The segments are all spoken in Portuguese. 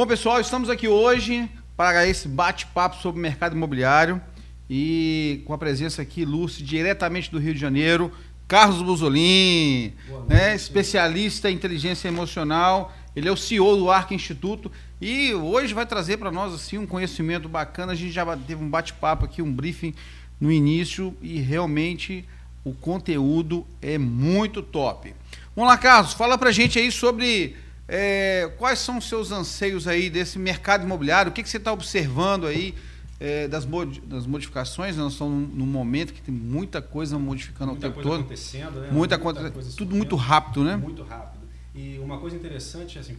Bom, pessoal, estamos aqui hoje para esse bate-papo sobre o mercado imobiliário e com a presença aqui ilustre diretamente do Rio de Janeiro, Carlos Buzolin, né, especialista em inteligência emocional. Ele é o CEO do Arca Instituto e hoje vai trazer para nós assim um conhecimento bacana. A gente já teve um bate-papo aqui, um briefing no início e realmente o conteúdo é muito top. Vamos lá, Carlos, fala pra gente aí sobre é, quais são os seus anseios aí desse mercado imobiliário, o que, que você está observando aí é, das, mod das, modificações, nós estamos num momento que tem muita coisa modificando muita o tempo todo. Acontecendo, né? Muita, muita coisa tudo muito rápido, né? Muito rápido. E uma coisa interessante, assim,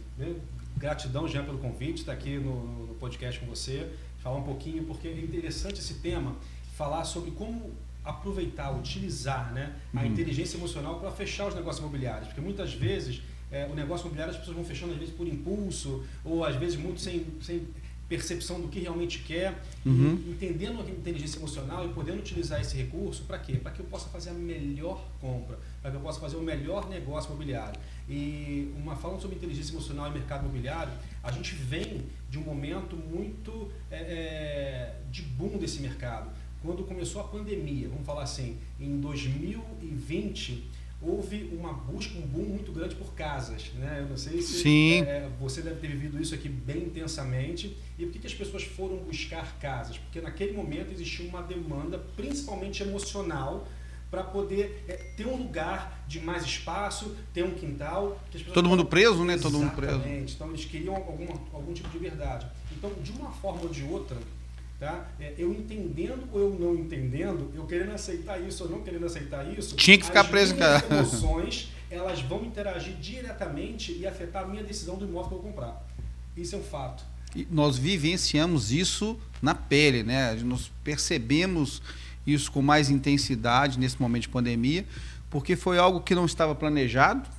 gratidão já pelo convite, estar aqui no, no podcast com você, falar um pouquinho, porque é interessante esse tema, falar sobre como aproveitar, utilizar né, a uhum. inteligência emocional para fechar os negócios imobiliários. Porque muitas vezes é, o negócio imobiliário as pessoas vão fechando às vezes por impulso, ou às vezes muito sem, sem percepção do que realmente quer, uhum. entendendo a inteligência emocional e podendo utilizar esse recurso para quê? Para que eu possa fazer a melhor compra, para que eu possa fazer o melhor negócio imobiliário. E uma falando sobre inteligência emocional e mercado imobiliário, a gente vem de um momento muito é, é de boom desse mercado quando começou a pandemia, vamos falar assim, em 2020, houve uma busca, um boom muito grande por casas. Né? Eu não sei se. É, você deve ter vivido isso aqui bem intensamente. E por que, que as pessoas foram buscar casas? Porque naquele momento existia uma demanda, principalmente emocional, para poder é, ter um lugar de mais espaço, ter um quintal. Todo mundo preso, né? Todo mundo preso. Então eles queriam algum, algum tipo de liberdade. Então, de uma forma ou de outra, Tá? É, eu entendendo ou eu não entendendo, eu querendo aceitar isso ou não querendo aceitar isso, tinha que ficar preso, cara. Emoções elas vão interagir diretamente e afetar a minha decisão do imóvel que eu vou comprar. Isso é um fato. E nós vivenciamos isso na pele, né? Nós percebemos isso com mais intensidade nesse momento de pandemia, porque foi algo que não estava planejado,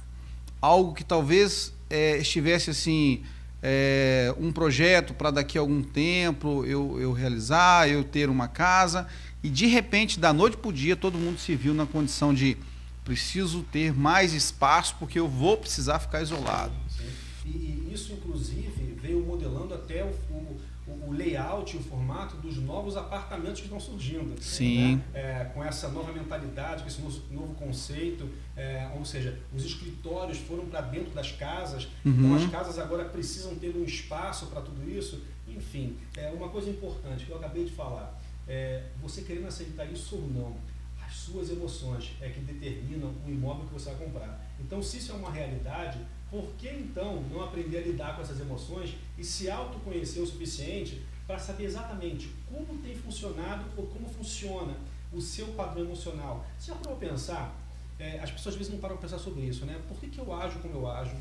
algo que talvez é, estivesse assim é, um projeto para daqui a algum tempo eu, eu realizar, eu ter uma casa, e de repente, da noite para o dia, todo mundo se viu na condição de preciso ter mais espaço porque eu vou precisar ficar isolado. Sim. E, e, isso, inclusive, veio modelando até o, o o, layout e o formato dos novos apartamentos que estão surgindo. Sim. Né? É, com essa nova mentalidade, com esse novo, conceito, é, ou seja, os escritórios foram para dentro das casas, então uhum. então as casas agora precisam ter um espaço para tudo isso. Enfim, é uma coisa importante que eu acabei de falar, é, você querendo aceitar isso ou não, as suas emoções é que determinam o imóvel que você vai comprar. Então, se isso é uma realidade, por que então não aprender a lidar com essas emoções e se autoconhecer o suficiente para saber exatamente como tem funcionado ou como funciona o seu padrão emocional? Se já parou pensar? É, as pessoas às vezes não param para pensar sobre isso, né? Por que, que eu ajo como eu ajo?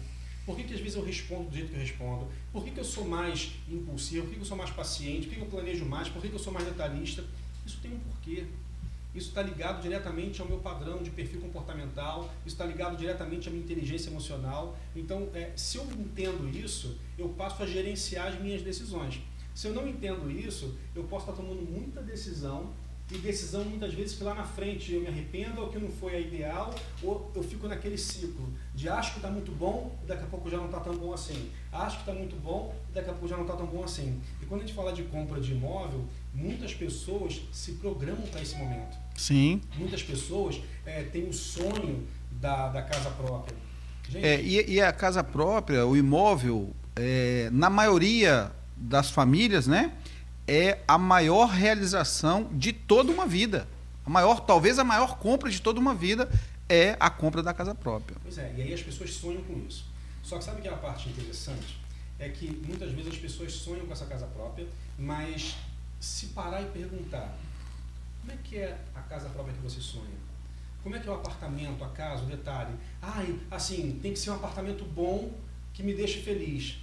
Por que, que às vezes eu respondo do jeito que eu respondo? Por que, que eu sou mais impulsivo? Por que, que eu sou mais paciente? Por que, que eu planejo mais? Por que, que eu sou mais detalhista? Isso tem um porquê. Isso está ligado diretamente ao meu padrão de perfil comportamental, isso está ligado diretamente à minha inteligência emocional. Então, é, se eu entendo isso, eu passo a gerenciar as minhas decisões. Se eu não entendo isso, eu posso estar tomando muita decisão e decisão muitas vezes que lá na frente eu me arrependo ou que não foi a ideal, ou eu fico naquele ciclo de acho que está muito bom e daqui a pouco já não está tão bom assim. Acho que está muito bom e daqui a pouco já não está tão bom assim. E quando a gente fala de compra de imóvel, muitas pessoas se programam para esse momento. Sim. Muitas pessoas é, têm o sonho da, da casa própria. Gente, é, e, e, a casa própria, o imóvel, é, na maioria das famílias, né, é a maior realização de toda uma vida. A maior, talvez a maior compra de toda uma vida é a compra da casa própria. Pois é, e aí as pessoas sonham com isso. Só que sabe que é a parte interessante? É que muitas vezes as pessoas sonham com essa casa própria, mas se parar e perguntar, como é que é a casa própria que você sonha? Como é que é o apartamento, a casa, o detalhe? Ah, assim, tem que ser um apartamento bom que me deixe feliz.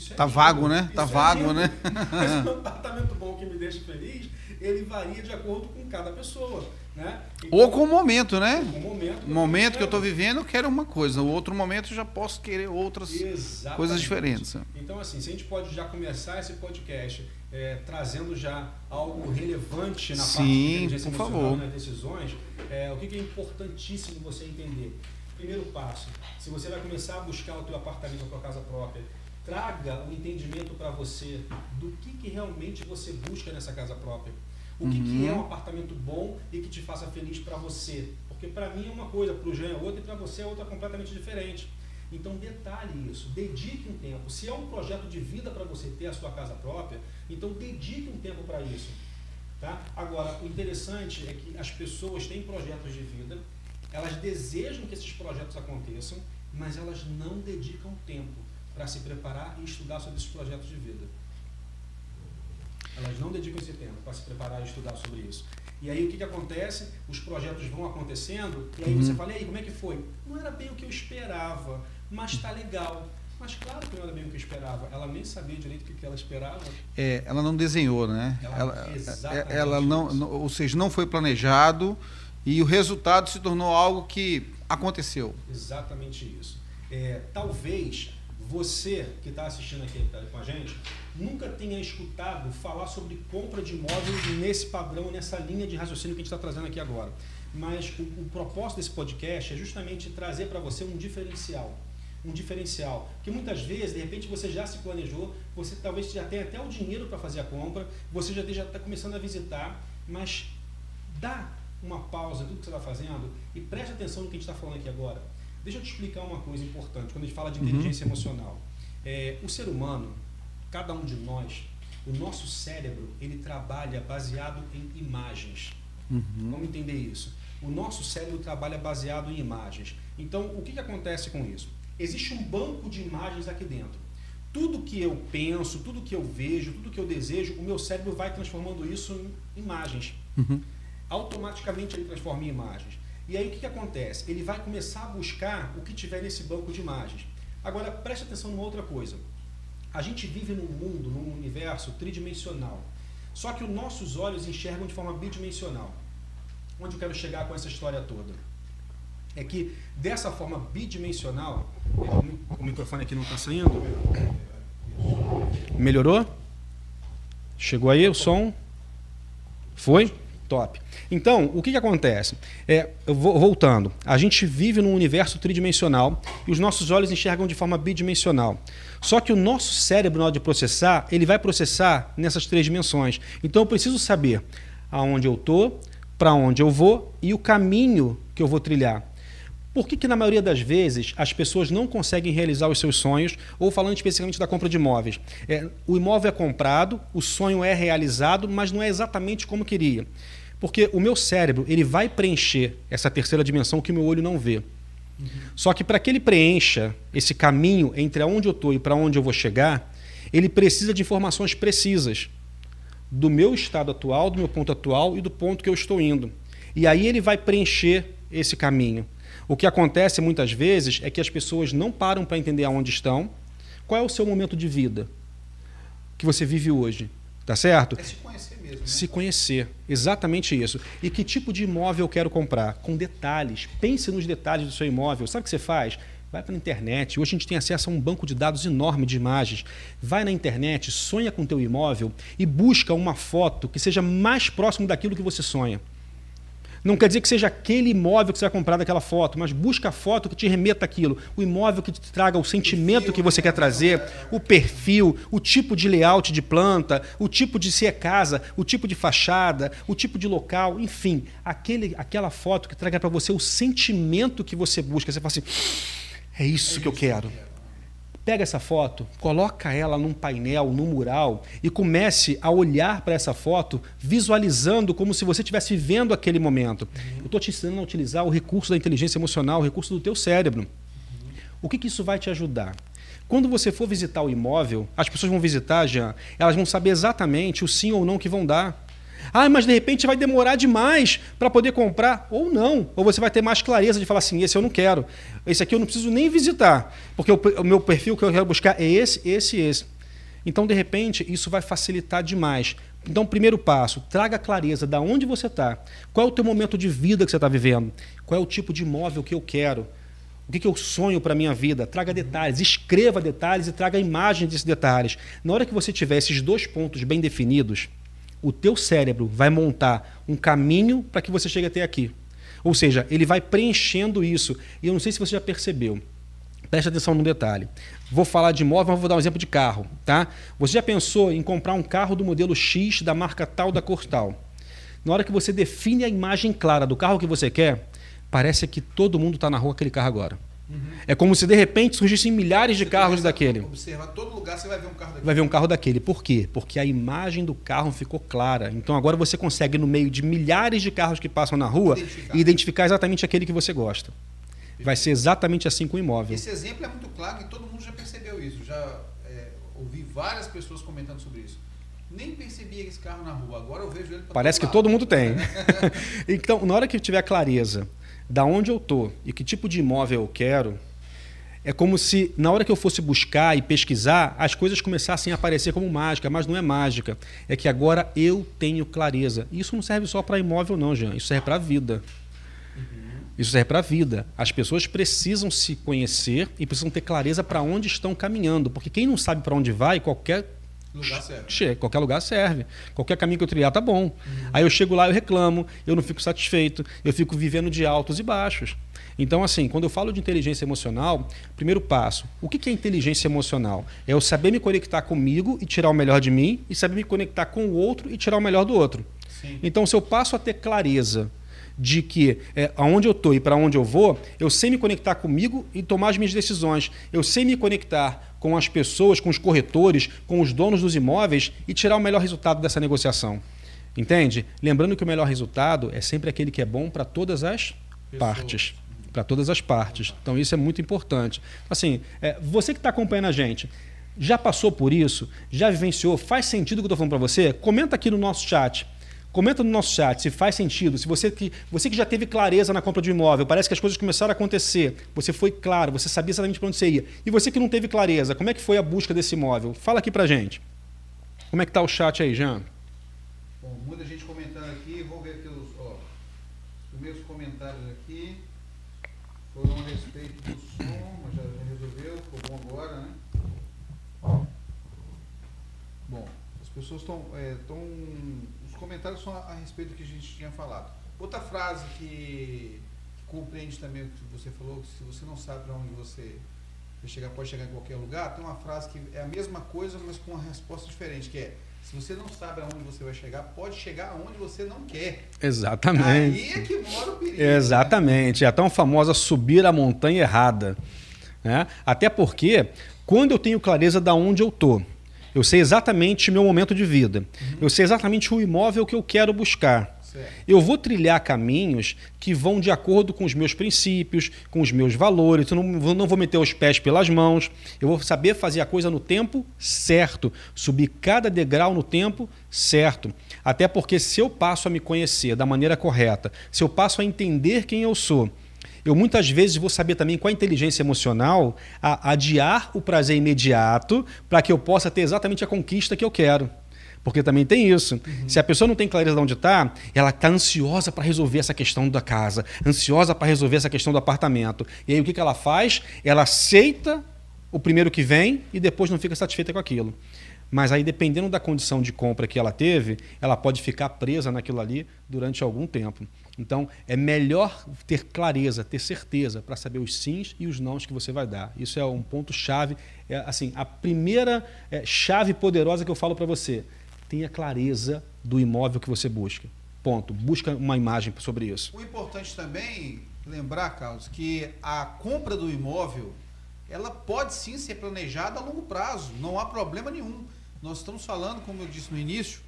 Isso é tá vago, né? Isso tá é vago, lindo. né? Mas um apartamento bom que me deixe feliz, ele varia de acordo com cada pessoa. Né? Então, Ou com o momento, né? Com o momento. Momento que eu estou vivendo, eu quero uma coisa. O outro momento, eu já posso querer outras Exatamente. coisas diferentes. Então, assim, se a gente pode já começar esse podcast é, trazendo já algo relevante na Sim, parte de inteligência por favor. nas decisões, é, o que é importantíssimo você entender? Primeiro passo, se você vai começar a buscar o teu apartamento, a tua casa própria, traga o entendimento para você do que, que realmente você busca nessa casa própria. O que, uhum. que é um apartamento bom e que te faça feliz para você. Porque para mim é uma coisa, para o Jean é outra e para você é outra completamente diferente. Então detalhe isso, dedique um tempo. Se é um projeto de vida para você ter a sua casa própria, então dedique um tempo para isso. Tá? Agora, o interessante é que as pessoas têm projetos de vida, elas desejam que esses projetos aconteçam, mas elas não dedicam tempo para se preparar e estudar sobre esses projetos de vida. Elas não dedicam esse tempo para se preparar e estudar sobre isso. E aí o que, que acontece? Os projetos vão acontecendo, e aí uhum. você fala, e aí, como é que foi? Não era bem o que eu esperava, mas está legal. Mas claro que não era bem o que eu esperava. Ela nem sabia direito o que ela esperava. É, ela não desenhou, né? Ela, ela, é, ela não, não, ou seja, não foi planejado e o resultado se tornou algo que aconteceu. Exatamente isso. É, talvez você que está assistindo aqui tá com a gente nunca tenha escutado falar sobre compra de imóveis nesse padrão, nessa linha de raciocínio que a gente está trazendo aqui agora. Mas o, o propósito desse podcast é justamente trazer para você um diferencial. Um diferencial. Que muitas vezes, de repente, você já se planejou, você talvez já tenha até o dinheiro para fazer a compra, você já está começando a visitar, mas dá uma pausa tudo que você está fazendo e preste atenção no que a gente está falando aqui agora Deixa eu te explicar uma coisa importante quando a gente fala de uhum. inteligência uhum. emocional. É, o ser humano, cada um de nós, o nosso cérebro, ele trabalha baseado em imagens. Uhum. Vamos entender isso. O nosso cérebro trabalha baseado em imagens. Então, o que, que acontece com isso? Existe um banco de imagens aqui dentro. Tudo que eu penso, tudo que eu vejo, tudo que eu desejo, o meu cérebro vai transformando isso em imagens. Uhum. Automaticamente ele transforma em imagens. E aí o que, que acontece? Ele vai começar a buscar o que tiver nesse banco de imagens. Agora, preste atenção numa outra coisa. A gente vive num mundo, num universo tridimensional. Só que os nossos olhos enxergam de forma bidimensional. Onde eu quero chegar com essa história toda? É que dessa forma bidimensional, o microfone aqui não está saindo. Melhorou? Chegou aí o som? Foi? Top. Então, o que, que acontece? É, voltando, a gente vive num universo tridimensional e os nossos olhos enxergam de forma bidimensional. Só que o nosso cérebro, na hora de processar, ele vai processar nessas três dimensões. Então, eu preciso saber aonde eu estou, para onde eu vou e o caminho que eu vou trilhar. Por que, que, na maioria das vezes, as pessoas não conseguem realizar os seus sonhos, ou falando especificamente da compra de imóveis? É, o imóvel é comprado, o sonho é realizado, mas não é exatamente como queria. Porque o meu cérebro ele vai preencher essa terceira dimensão que o meu olho não vê. Uhum. Só que para que ele preencha esse caminho entre onde eu estou e para onde eu vou chegar, ele precisa de informações precisas do meu estado atual, do meu ponto atual e do ponto que eu estou indo. E aí ele vai preencher esse caminho. O que acontece muitas vezes é que as pessoas não param para entender aonde estão, qual é o seu momento de vida que você vive hoje, tá certo? É se conhecer mesmo. Né? Se conhecer, exatamente isso. E que tipo de imóvel eu quero comprar? Com detalhes. Pense nos detalhes do seu imóvel. Sabe o que você faz? Vai para a internet. Hoje a gente tem acesso a um banco de dados enorme de imagens. Vai na internet, sonha com o teu imóvel e busca uma foto que seja mais próximo daquilo que você sonha. Não quer dizer que seja aquele imóvel que você vai comprar daquela foto, mas busca a foto que te remeta aquilo. O imóvel que te traga o sentimento que você quer trazer, o perfil, o tipo de layout de planta, o tipo de se é casa, o tipo de fachada, o tipo de local, enfim, aquele, aquela foto que traga para você o sentimento que você busca. Você fala assim: é isso que eu quero. Pega essa foto, coloca ela num painel, num mural e comece a olhar para essa foto visualizando como se você estivesse vivendo aquele momento. Uhum. Eu estou te ensinando a utilizar o recurso da inteligência emocional, o recurso do teu cérebro. Uhum. O que, que isso vai te ajudar? Quando você for visitar o imóvel, as pessoas vão visitar, Jean, elas vão saber exatamente o sim ou não que vão dar. Ah, mas de repente vai demorar demais para poder comprar. Ou não. Ou você vai ter mais clareza de falar assim: esse eu não quero. Esse aqui eu não preciso nem visitar. Porque o, o meu perfil que eu quero buscar é esse, esse e esse. Então, de repente, isso vai facilitar demais. Então, primeiro passo, traga clareza de onde você está. Qual é o teu momento de vida que você está vivendo? Qual é o tipo de imóvel que eu quero? O que, que eu sonho para a minha vida? Traga detalhes, escreva detalhes e traga imagens desses detalhes. Na hora que você tiver esses dois pontos bem definidos, o teu cérebro vai montar um caminho para que você chegue até aqui. Ou seja, ele vai preenchendo isso. E eu não sei se você já percebeu. Preste atenção no detalhe. Vou falar de imóvel, mas vou dar um exemplo de carro, tá? Você já pensou em comprar um carro do modelo X da marca tal da cor tal? Na hora que você define a imagem clara do carro que você quer, parece que todo mundo está na rua aquele carro agora. Uhum. É como se de repente surgissem milhares de você carros daquele. Observar todo lugar, você vai ver um carro daquele. Vai ver um carro daquele. Por quê? Porque a imagem do carro ficou clara. Então agora você consegue, no meio de milhares de carros que passam na rua, identificar, identificar exatamente aquele que você gosta. Vai ser exatamente assim com o imóvel. Esse exemplo é muito claro e todo mundo já percebeu isso. Já é, ouvi várias pessoas comentando sobre isso. Nem percebia esse carro na rua, agora eu vejo ele. Parece que todo mundo tem. então, na hora que tiver clareza da onde eu estou e que tipo de imóvel eu quero, é como se na hora que eu fosse buscar e pesquisar, as coisas começassem a aparecer como mágica, mas não é mágica. É que agora eu tenho clareza. Isso não serve só para imóvel, não, Jean. Isso serve para a vida. Isso serve para a vida. As pessoas precisam se conhecer e precisam ter clareza para onde estão caminhando. Porque quem não sabe para onde vai, qualquer Lugar serve. Qualquer lugar serve. Qualquer caminho que eu trilhar tá bom. Uhum. Aí eu chego lá, eu reclamo, eu não fico satisfeito, eu fico vivendo de altos e baixos. Então, assim, quando eu falo de inteligência emocional, primeiro passo, o que é inteligência emocional? É eu saber me conectar comigo e tirar o melhor de mim, e saber me conectar com o outro e tirar o melhor do outro. Sim. Então, se eu passo a ter clareza de que é, aonde eu estou e para onde eu vou, eu sei me conectar comigo e tomar as minhas decisões. Eu sei me conectar com as pessoas, com os corretores, com os donos dos imóveis e tirar o melhor resultado dessa negociação. Entende? Lembrando que o melhor resultado é sempre aquele que é bom para todas as Pessoas. partes. Para todas as partes. Então isso é muito importante. Assim, é, você que está acompanhando a gente, já passou por isso? Já vivenciou? Faz sentido o que eu estou falando para você? Comenta aqui no nosso chat. Comenta no nosso chat se faz sentido, se você que, você que já teve clareza na compra de um imóvel, parece que as coisas começaram a acontecer, você foi claro, você sabia exatamente para onde você ia. E você que não teve clareza, como é que foi a busca desse imóvel? Fala aqui para gente. Como é que está o chat aí, Jean? Bom, muita gente comentando aqui, vou ver aqui os, ó, os primeiros comentários aqui foram a respeito do som, mas já, já resolveu, ficou bom agora, né? Bom, as pessoas estão é, comentários são a, a, respeito do que a gente tinha falado. Outra frase que, que compreende também o que você falou, que se você não sabe para onde você chegar, pode chegar em qualquer lugar, tem uma frase que é a mesma coisa, mas com uma resposta diferente, que é se você não sabe aonde você vai chegar, pode chegar aonde você não quer. Exatamente. Aí é que mora o perigo. Né? Exatamente. Né? É a tão famosa subir a montanha errada. Né? Até porque, quando eu tenho clareza de onde eu estou, eu sei exatamente meu momento de vida. Uhum. Eu sei exatamente o imóvel que eu quero buscar. Certo. Eu vou trilhar caminhos que vão de acordo com os meus princípios, com os meus valores. Eu não, não vou meter os pés pelas mãos. Eu vou saber fazer a coisa no tempo certo, subir cada degrau no tempo certo. Até porque se eu passo a me conhecer da maneira correta, se eu passo a entender quem eu sou, eu muitas vezes vou saber também com a inteligência emocional a adiar o prazer imediato para que eu possa ter exatamente a conquista que eu quero. Porque também tem isso. Uhum. Se a pessoa não tem clareza de onde está, ela está ansiosa para resolver essa questão da casa, ansiosa para resolver essa questão do apartamento. E aí o que, que ela faz? Ela aceita o primeiro que vem e depois não fica satisfeita com aquilo. Mas aí, dependendo da condição de compra que ela teve, ela pode ficar presa naquilo ali durante algum tempo. Então, é melhor ter clareza, ter certeza para saber os sims e os nãos que você vai dar. Isso é um ponto chave, é assim, a primeira é, chave poderosa que eu falo para você. Tenha clareza do imóvel que você busca. Ponto. Busca uma imagem sobre isso. O importante também lembrar, Carlos, que a compra do imóvel, ela pode sim ser planejada a longo prazo, não há problema nenhum. Nós estamos falando, como eu disse no início,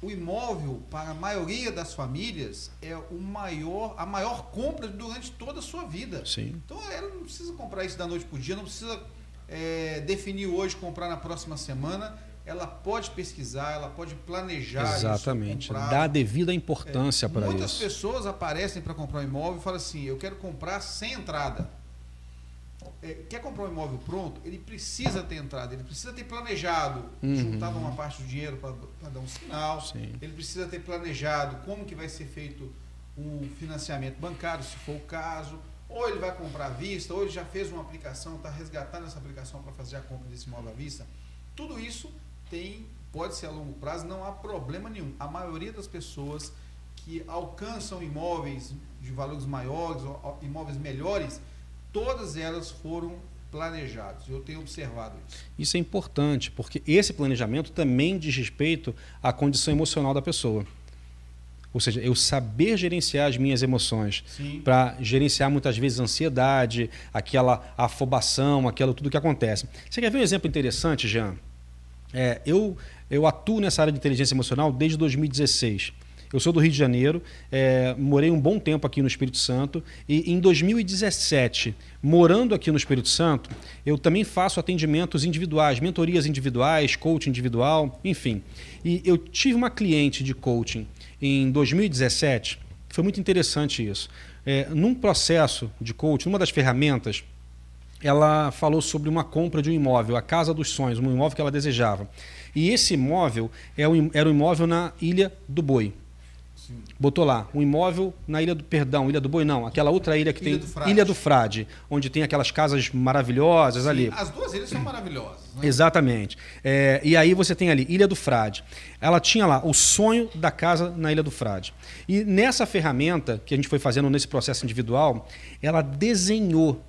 o imóvel, para a maioria das famílias, é o maior, a maior compra durante toda a sua vida. Sim. Então ela não precisa comprar isso da noite para o dia, não precisa é, definir hoje, comprar na próxima semana. Ela pode pesquisar, ela pode planejar. Exatamente. Isso, Dá devida importância é, para isso. Muitas pessoas aparecem para comprar um imóvel e falam assim: eu quero comprar sem entrada é, quer comprar um imóvel pronto, ele precisa ter entrada, ele precisa ter planejado, uhum. juntado uma parte do dinheiro para dar um sinal, Sim. ele precisa ter planejado como que vai ser feito um financiamento bancário, se for o caso, ou ele vai comprar à vista, ou ele já fez uma aplicação, está resgatando essa aplicação para fazer a compra desse imóvel à vista. Tudo isso tem, pode ser a longo prazo, não há problema nenhum. A maioria das pessoas que alcançam imóveis de valores maiores, imóveis melhores, todas elas foram planejados. Eu tenho observado isso. Isso é importante, porque esse planejamento também diz respeito à condição emocional da pessoa. Ou seja, eu saber gerenciar as minhas emoções para gerenciar muitas vezes a ansiedade, aquela afobação, aquilo tudo que acontece. Você quer ver um exemplo interessante, Jean? É, eu, eu atuo nessa área de inteligência emocional desde 2016. Eu sou do Rio de Janeiro, é, morei um bom tempo aqui no Espírito Santo e em 2017, morando aqui no Espírito Santo, eu também faço atendimentos individuais, mentorias individuais, coaching individual, enfim. E eu tive uma cliente de coaching em 2017, foi muito interessante isso. É, num processo de coaching, uma das ferramentas, ela falou sobre uma compra de um imóvel, a casa dos sonhos, um imóvel que ela desejava. E esse imóvel é era um imóvel na Ilha do Boi. Botou lá, um imóvel na Ilha do Perdão, Ilha do Boi, não, aquela outra ilha que ilha tem. Do Ilha do Frade, onde tem aquelas casas maravilhosas Sim, ali. As duas ilhas são maravilhosas. Né? Exatamente. É, e aí você tem ali, Ilha do Frade. Ela tinha lá o sonho da casa na Ilha do Frade. E nessa ferramenta que a gente foi fazendo nesse processo individual, ela desenhou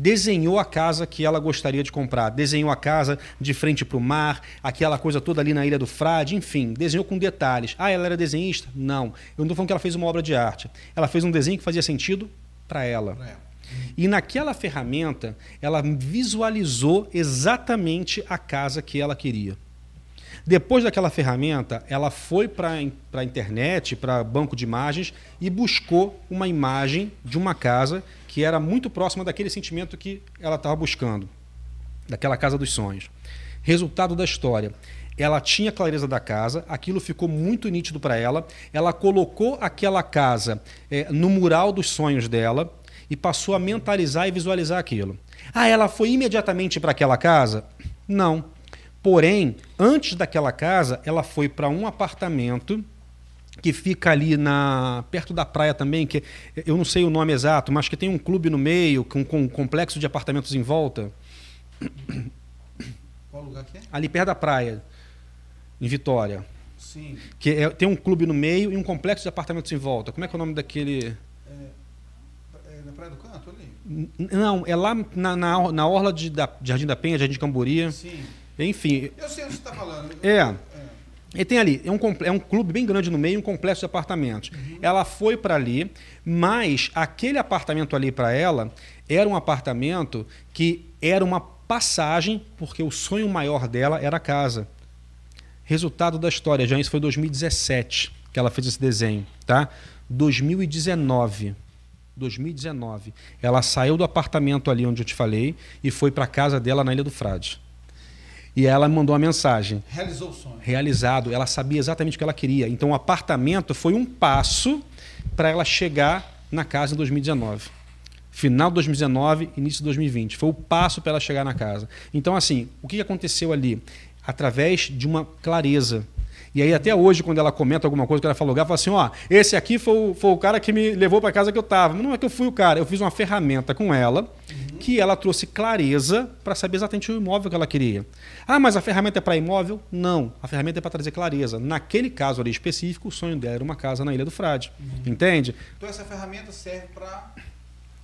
desenhou a casa que ela gostaria de comprar, desenhou a casa de frente para o mar, aquela coisa toda ali na Ilha do Frade, enfim, desenhou com detalhes. Ah, ela era desenhista? Não. Eu não estou falando que ela fez uma obra de arte. Ela fez um desenho que fazia sentido para ela. ela. E naquela ferramenta, ela visualizou exatamente a casa que ela queria. Depois daquela ferramenta, ela foi para a internet, para banco de imagens e buscou uma imagem de uma casa que era muito próxima daquele sentimento que ela estava buscando, daquela casa dos sonhos. Resultado da história. Ela tinha clareza da casa, aquilo ficou muito nítido para ela. Ela colocou aquela casa é, no mural dos sonhos dela e passou a mentalizar e visualizar aquilo. Ah, ela foi imediatamente para aquela casa? Não. Porém, antes daquela casa, ela foi para um apartamento que fica ali na perto da praia também, que eu não sei o nome exato, mas que tem um clube no meio, com, com um complexo de apartamentos em volta. Qual lugar que é? Ali perto da praia, em Vitória. Sim. Que é, tem um clube no meio e um complexo de apartamentos em volta. Como é que é o nome daquele. É, é na Praia do Canto ali? Não, é lá na, na, na orla de, da Jardim da Penha, Jardim de Camboria. Sim. Enfim. Eu sei o que você está falando. É. E tem ali, é um, é um clube bem grande no meio, um complexo de apartamentos. Uhum. Ela foi para ali, mas aquele apartamento ali para ela era um apartamento que era uma passagem, porque o sonho maior dela era a casa. Resultado da história, já isso foi 2017 que ela fez esse desenho, tá? 2019. 2019. Ela saiu do apartamento ali onde eu te falei e foi para a casa dela na Ilha do Frade. E ela me mandou uma mensagem. Realizou o sonho. Realizado. Ela sabia exatamente o que ela queria. Então o apartamento foi um passo para ela chegar na casa em 2019. Final de 2019, início de 2020. Foi o passo para ela chegar na casa. Então, assim, o que aconteceu ali? Através de uma clareza e aí, até hoje, quando ela comenta alguma coisa que ela falou, ela fala assim: ó, esse aqui foi o, foi o cara que me levou para casa que eu estava. Não é que eu fui o cara, eu fiz uma ferramenta com ela uhum. que ela trouxe clareza para saber exatamente o imóvel que ela queria. Ah, mas a ferramenta é para imóvel? Não, a ferramenta é para trazer clareza. Naquele caso ali específico, o sonho dela era uma casa na Ilha do Frade. Uhum. Entende? Então, essa ferramenta serve para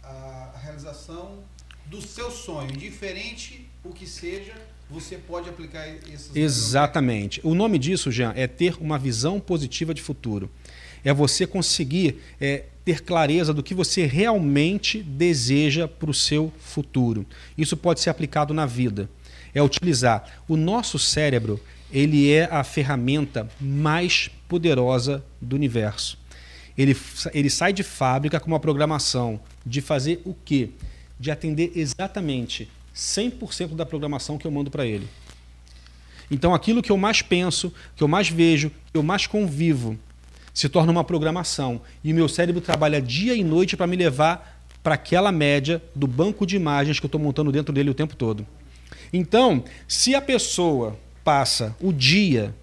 a realização do seu sonho, indiferente o que seja você pode aplicar esses. Exatamente. O nome disso, Jean, é ter uma visão positiva de futuro. É você conseguir é, ter clareza do que você realmente deseja para o seu futuro. Isso pode ser aplicado na vida. É utilizar o nosso cérebro. Ele é a ferramenta mais poderosa do universo. Ele, ele sai de fábrica com uma programação de fazer o quê? De atender exatamente 100% da programação que eu mando para ele. Então, aquilo que eu mais penso, que eu mais vejo, que eu mais convivo, se torna uma programação. E o meu cérebro trabalha dia e noite para me levar para aquela média do banco de imagens que eu estou montando dentro dele o tempo todo. Então, se a pessoa passa o dia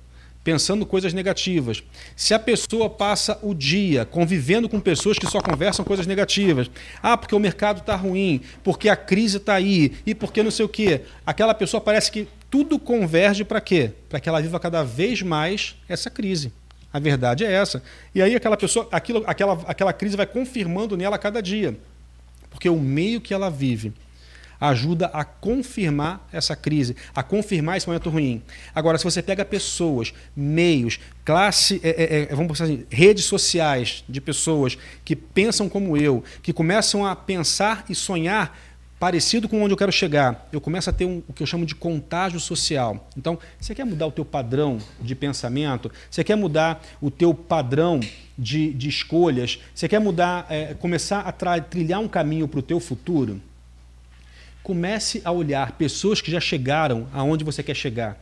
pensando coisas negativas. Se a pessoa passa o dia convivendo com pessoas que só conversam coisas negativas, ah, porque o mercado está ruim, porque a crise está aí e porque não sei o quê, aquela pessoa parece que tudo converge para quê? Para que ela viva cada vez mais essa crise. A verdade é essa. E aí aquela pessoa, aquilo, aquela, aquela crise vai confirmando nela a cada dia, porque o meio que ela vive ajuda a confirmar essa crise, a confirmar esse momento ruim. Agora, se você pega pessoas, meios, classe, é, é, é vamos pensar assim, redes sociais de pessoas que pensam como eu, que começam a pensar e sonhar parecido com onde eu quero chegar, eu começo a ter um, o que eu chamo de contágio social. Então, você quer mudar o teu padrão de pensamento? Você quer mudar o teu padrão de, de escolhas? Você quer mudar, é, começar a trilhar um caminho para o teu futuro? Comece a olhar pessoas que já chegaram aonde você quer chegar.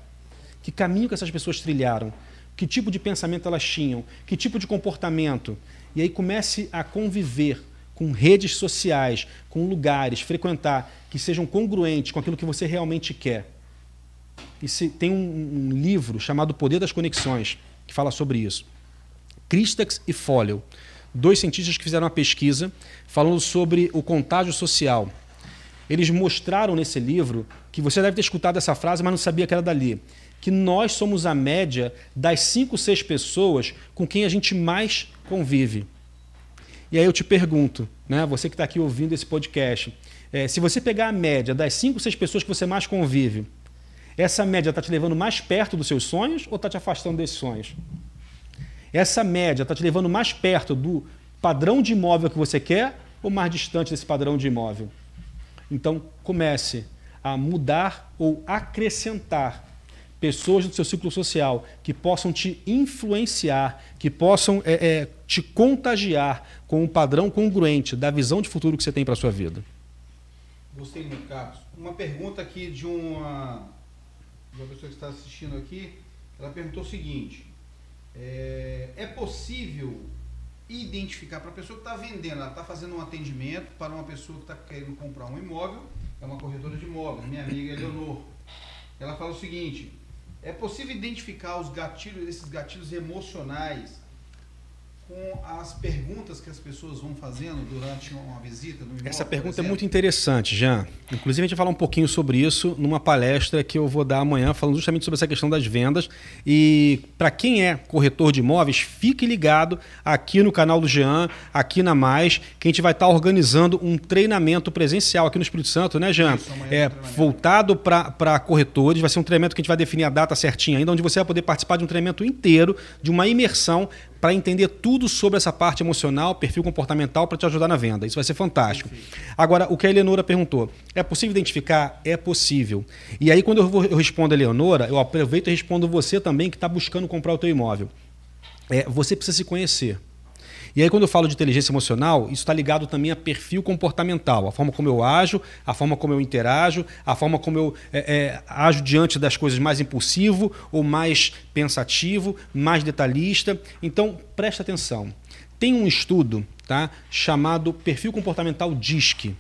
Que caminho que essas pessoas trilharam? Que tipo de pensamento elas tinham? Que tipo de comportamento? E aí comece a conviver com redes sociais, com lugares, frequentar que sejam congruentes com aquilo que você realmente quer. E se, tem um, um livro chamado O Poder das Conexões que fala sobre isso. Christax e Folio, dois cientistas que fizeram uma pesquisa falando sobre o contágio social. Eles mostraram nesse livro que você deve ter escutado essa frase, mas não sabia que era dali. Que nós somos a média das cinco, seis pessoas com quem a gente mais convive. E aí eu te pergunto, né, você que está aqui ouvindo esse podcast, é, se você pegar a média das 5, 6 pessoas que você mais convive, essa média está te levando mais perto dos seus sonhos ou está te afastando desses sonhos? Essa média está te levando mais perto do padrão de imóvel que você quer ou mais distante desse padrão de imóvel? Então, comece a mudar ou acrescentar pessoas do seu ciclo social que possam te influenciar, que possam é, é, te contagiar com um padrão congruente da visão de futuro que você tem para a sua vida. Gostei muito, Carlos. Uma pergunta aqui de uma, de uma pessoa que está assistindo aqui. Ela perguntou o seguinte: é, é possível identificar para a pessoa que está vendendo, ela está fazendo um atendimento para uma pessoa que está querendo comprar um imóvel, é uma corretora de imóveis, minha amiga Eleonor. Ela fala o seguinte: é possível identificar os gatilhos, esses gatilhos emocionais com as perguntas que as pessoas vão fazendo durante uma visita no imóvel, Essa pergunta é muito interessante, Jean. Inclusive, a gente vai falar um pouquinho sobre isso numa palestra que eu vou dar amanhã, falando justamente sobre essa questão das vendas. E para quem é corretor de imóveis, fique ligado aqui no canal do Jean, aqui na Mais, que a gente vai estar organizando um treinamento presencial aqui no Espírito Santo, né, Jean? Isso, é, voltado para corretores. Vai ser um treinamento que a gente vai definir a data certinha ainda, onde você vai poder participar de um treinamento inteiro, de uma imersão para entender tudo sobre essa parte emocional, perfil comportamental, para te ajudar na venda. Isso vai ser fantástico. Perfeito. Agora, o que a Eleonora perguntou, é possível identificar? É possível. E aí, quando eu, vou, eu respondo a Eleonora, eu aproveito e respondo você também que está buscando comprar o teu imóvel. É, você precisa se conhecer. E aí, quando eu falo de inteligência emocional, isso está ligado também a perfil comportamental, a forma como eu ajo, a forma como eu interajo, a forma como eu é, é, ajo diante das coisas mais impulsivo ou mais pensativo, mais detalhista. Então, presta atenção. Tem um estudo tá, chamado Perfil Comportamental DISC.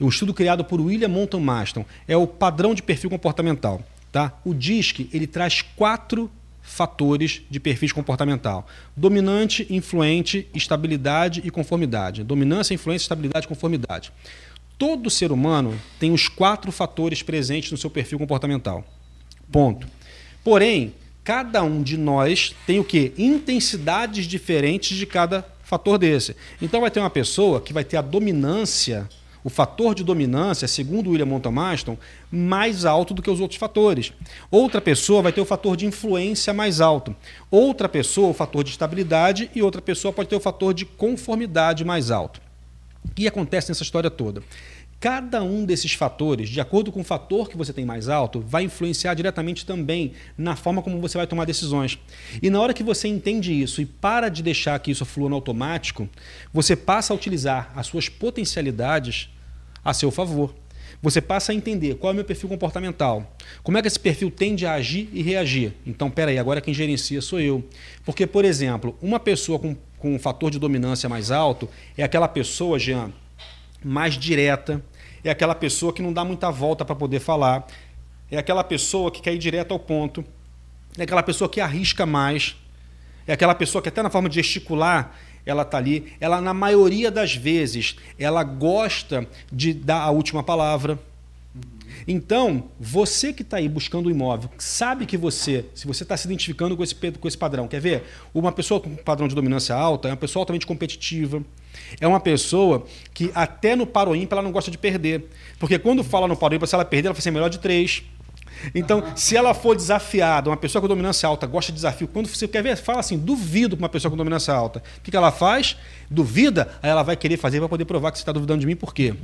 Um estudo criado por William Monton Maston. É o padrão de perfil comportamental. Tá? O DISC ele traz quatro fatores de perfil comportamental: dominante, influente, estabilidade e conformidade. Dominância, influência, estabilidade e conformidade. Todo ser humano tem os quatro fatores presentes no seu perfil comportamental. Ponto. Porém, cada um de nós tem o que? Intensidades diferentes de cada fator desse. Então vai ter uma pessoa que vai ter a dominância o fator de dominância, segundo William Monton Maston, mais alto do que os outros fatores. Outra pessoa vai ter o fator de influência mais alto. Outra pessoa, o fator de estabilidade, e outra pessoa pode ter o fator de conformidade mais alto. O que acontece nessa história toda? Cada um desses fatores, de acordo com o fator que você tem mais alto, vai influenciar diretamente também na forma como você vai tomar decisões. E na hora que você entende isso e para de deixar que isso flua no automático, você passa a utilizar as suas potencialidades a seu favor. Você passa a entender qual é o meu perfil comportamental, como é que esse perfil tende a agir e reagir. Então, peraí, agora quem gerencia sou eu. Porque, por exemplo, uma pessoa com, com um fator de dominância mais alto é aquela pessoa, Jean, mais direta, é aquela pessoa que não dá muita volta para poder falar, é aquela pessoa que quer ir direto ao ponto, é aquela pessoa que arrisca mais, é aquela pessoa que até na forma de gesticular ela está ali. Ela, na maioria das vezes, ela gosta de dar a última palavra. Então, você que está aí buscando um imóvel, sabe que você, se você está se identificando com esse, com esse padrão, quer ver? Uma pessoa com padrão de dominância alta é uma pessoa altamente competitiva, é uma pessoa que até no paro ímpar ela não gosta de perder. Porque quando fala no paro ímpar, se ela perder, ela vai ser melhor de três. Então, se ela for desafiada, uma pessoa com dominância alta gosta de desafio, quando você quer ver, fala assim, duvido para uma pessoa com dominância alta. O que, ela faz? Duvida, aí ela vai querer fazer para poder provar que você está duvidando de mim, por quê?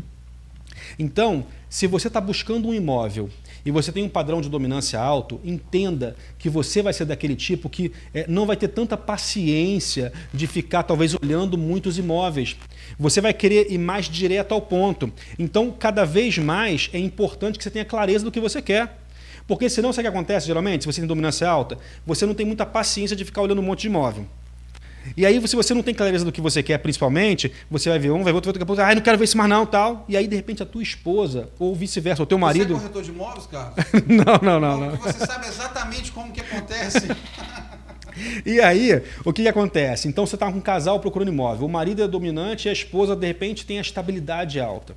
Então, se você está buscando um imóvel e você tem um padrão de dominância alto, entenda que você vai ser daquele tipo que é, não vai ter tanta paciência de ficar talvez olhando muitos imóveis. Você vai querer ir mais direto ao ponto. Então, cada vez mais é importante que você tenha clareza do que você quer. Porque senão, sabe o que acontece geralmente? Se você tem dominância alta, você não tem muita paciência de ficar olhando um monte de imóvel. E aí, se você não tem clareza do que você quer, principalmente, você vai ver um, vai ver outro, vai ver outro, ah, não quero ver esse mais não, tal. E aí, de repente, a tua esposa, ou vice-versa, o teu marido... Você é corretor de imóveis, Carlos? não, não, não. não. Porque você sabe exatamente como que acontece. E aí, o que, que acontece? Então, você está com um casal procurando imóvel. O marido é dominante e a esposa, de repente, tem a estabilidade alta.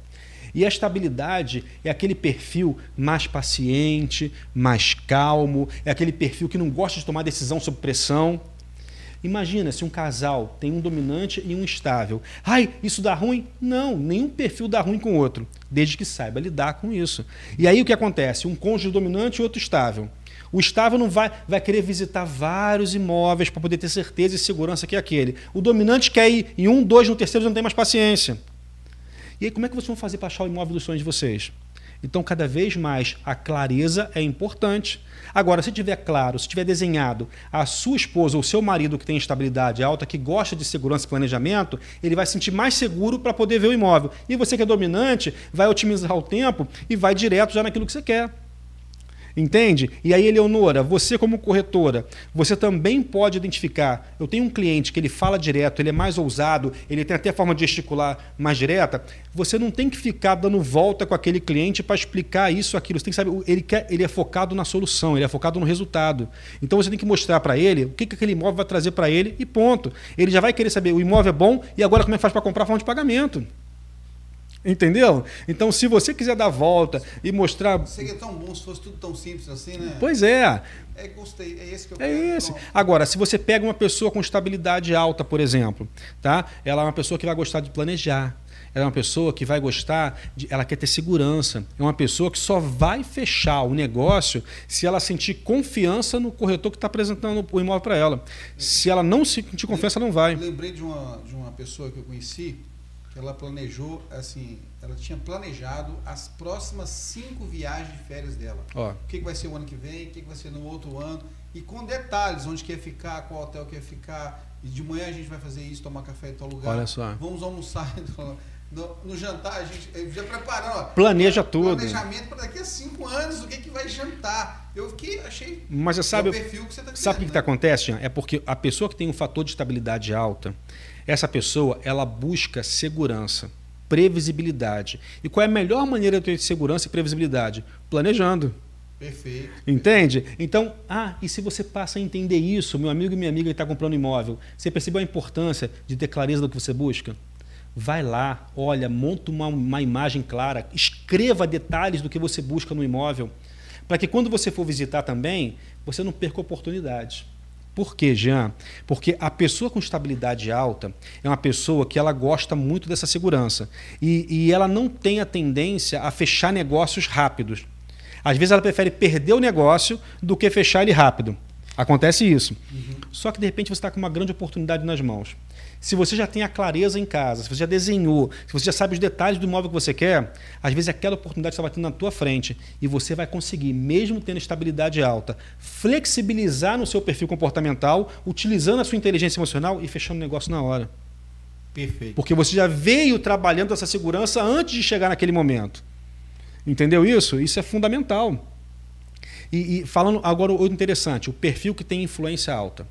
E a estabilidade é aquele perfil mais paciente, mais calmo, é aquele perfil que não gosta de tomar decisão sob pressão. Imagina se um casal tem um dominante e um estável. Ai, isso dá ruim? Não, nenhum perfil dá ruim com o outro, desde que saiba lidar com isso. E aí o que acontece? Um cônjuge dominante e outro estável. O estável não vai, vai querer visitar vários imóveis para poder ter certeza e segurança que é aquele. O dominante quer ir em um, dois, no terceiro já não tem mais paciência. E aí, como é que vocês vão fazer para achar o imóvel dos sonhos de vocês? Então, cada vez mais, a clareza é importante. Agora, se tiver claro, se tiver desenhado a sua esposa ou seu marido que tem estabilidade alta, que gosta de segurança e planejamento, ele vai se sentir mais seguro para poder ver o imóvel. E você que é dominante, vai otimizar o tempo e vai direto já naquilo que você quer. Entende? E aí, Eleonora, você como corretora, você também pode identificar. Eu tenho um cliente que ele fala direto, ele é mais ousado, ele tem até forma de gesticular mais direta. Você não tem que ficar dando volta com aquele cliente para explicar isso, aquilo. Você tem que saber, ele, quer, ele é focado na solução, ele é focado no resultado. Então você tem que mostrar para ele o que, que aquele imóvel vai trazer para ele e ponto. Ele já vai querer saber, o imóvel é bom e agora como é que faz para comprar a forma de pagamento. Entendeu? Então, se você quiser dar volta e mostrar. Seria tão bom se fosse tudo tão simples assim, né? Pois é. É, gostei. É esse que eu é quero. esse. Agora, se você pega uma pessoa com estabilidade alta, por exemplo, tá? Ela é uma pessoa que vai gostar de planejar. Ela é uma pessoa que vai gostar, de, ela quer ter segurança. É uma pessoa que só vai fechar o negócio se ela sentir confiança no corretor que está apresentando o imóvel para ela. Se ela não sentir confiança, ela não vai. Lembrei de uma, de uma pessoa que eu conheci que ela planejou, assim, ela tinha planejado as próximas cinco viagens de férias dela. Ó. O que, que vai ser o ano que vem, o que, que vai ser no outro ano, e com detalhes, onde quer ficar, qual hotel quer ficar, e de manhã a gente vai fazer isso, tomar café em tal lugar. Olha só. Vamos almoçar no, no jantar, a gente já preparando. Ó, Planeja tudo. Planejamento para daqui a cinco anos, o que, que vai jantar. Eu fiquei, achei. Mas você sabe, é o perfil que você tá sabe o que, que né? acontece, Jean? É porque a pessoa que tem um fator de estabilidade alta, essa pessoa ela busca segurança, previsibilidade. E qual é a melhor maneira de ter segurança e previsibilidade? Planejando. Perfeito. Entende? Então, ah, e se você passa a entender isso, meu amigo e minha amiga que está comprando imóvel, você percebeu a importância de ter clareza do que você busca? Vai lá, olha, monta uma, uma imagem clara, escreva detalhes do que você busca no imóvel, para que quando você for visitar também, você não perca oportunidades. Por quê, Jean? Porque a pessoa com estabilidade alta é uma pessoa que ela gosta muito dessa segurança e, e ela não tem a tendência a fechar negócios rápidos. Às vezes ela prefere perder o negócio do que fechar ele rápido. Acontece isso. Uhum. Só que de repente você está com uma grande oportunidade nas mãos. Se você já tem a clareza em casa, se você já desenhou, se você já sabe os detalhes do imóvel que você quer, às vezes aquela oportunidade está batendo na tua frente e você vai conseguir, mesmo tendo estabilidade alta, flexibilizar no seu perfil comportamental, utilizando a sua inteligência emocional e fechando o negócio na hora. Perfeito. Porque você já veio trabalhando essa segurança antes de chegar naquele momento. Entendeu isso? Isso é fundamental. E, e falando agora outro interessante, o perfil que tem influência alta.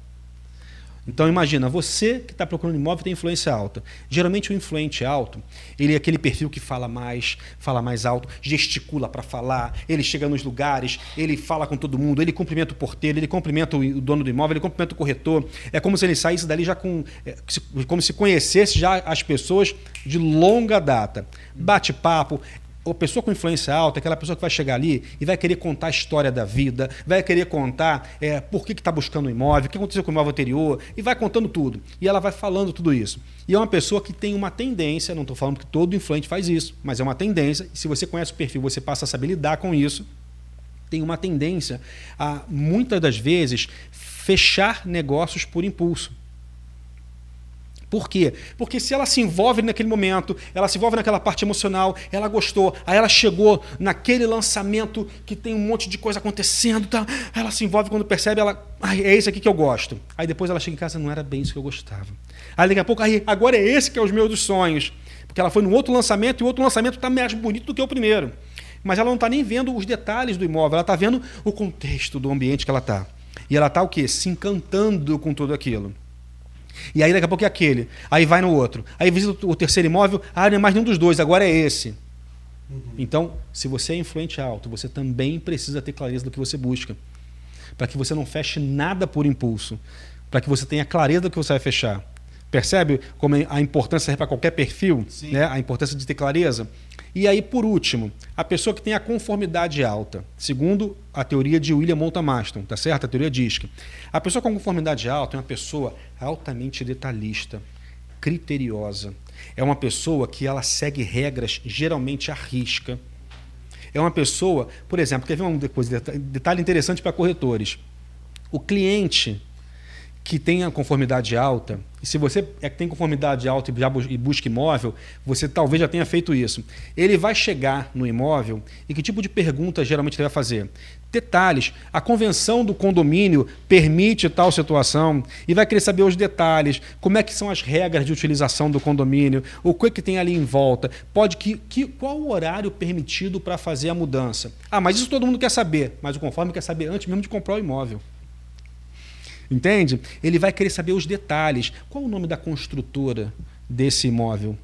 Então imagina, você que está procurando imóvel tem influência alta. Geralmente o influente alto, ele é aquele perfil que fala mais, fala mais alto, gesticula para falar, ele chega nos lugares, ele fala com todo mundo, ele cumprimenta o porteiro, ele cumprimenta o dono do imóvel, ele cumprimenta o corretor. É como se ele saísse dali já com. É, como se conhecesse já as pessoas de longa data. Bate papo, a pessoa com influência alta, aquela pessoa que vai chegar ali e vai querer contar a história da vida, vai querer contar é, por que está buscando um imóvel, o que aconteceu com o imóvel anterior, e vai contando tudo. E ela vai falando tudo isso. E é uma pessoa que tem uma tendência, não estou falando que todo influente faz isso, mas é uma tendência, e se você conhece o perfil, você passa a saber lidar com isso, tem uma tendência a, muitas das vezes, fechar negócios por impulso. Por quê? Porque se ela se envolve naquele momento, ela se envolve naquela parte emocional, ela gostou, aí ela chegou naquele lançamento que tem um monte de coisa acontecendo, tá? ela se envolve quando percebe, ela, ai, é esse aqui que eu gosto. Aí depois ela chega em casa, não era bem isso que eu gostava. Aí daqui a pouco, aí, agora é esse que é os meus sonhos. Porque ela foi no outro lançamento e o outro lançamento está mais bonito do que o primeiro. Mas ela não está nem vendo os detalhes do imóvel, ela está vendo o contexto do ambiente que ela está. E ela está o quê? Se encantando com tudo aquilo. E aí daqui a pouco é aquele. Aí vai no outro. Aí visita o terceiro imóvel. Ah, não é mais nenhum dos dois, agora é esse. Uhum. Então, se você é influente alto, você também precisa ter clareza do que você busca. Para que você não feche nada por impulso. Para que você tenha clareza do que você vai fechar. Percebe como a importância serve para qualquer perfil? Né? A importância de ter clareza? E aí, por último, a pessoa que tem a conformidade alta, segundo a teoria de William Montamaston, tá certo? A teoria diz que a pessoa com conformidade alta é uma pessoa altamente detalhista, criteriosa. É uma pessoa que ela segue regras geralmente à risca. É uma pessoa, por exemplo, quer ver um detalhe interessante para corretores? O cliente que tenha conformidade alta, e se você é que tem conformidade alta e, busca imóvel, você talvez já tenha feito isso. Ele vai chegar no imóvel e que tipo de pergunta geralmente ele vai fazer? Detalhes. A convenção do condomínio permite tal situação e vai querer saber os detalhes, como é que são as regras de utilização do condomínio, o que, é que tem ali em volta, pode que, que qual o horário permitido para fazer a mudança. Ah, mas isso todo mundo quer saber, mas o conforme quer saber antes mesmo de comprar o imóvel. Entende? Ele vai querer saber os detalhes. Qual o nome da construtora desse imóvel?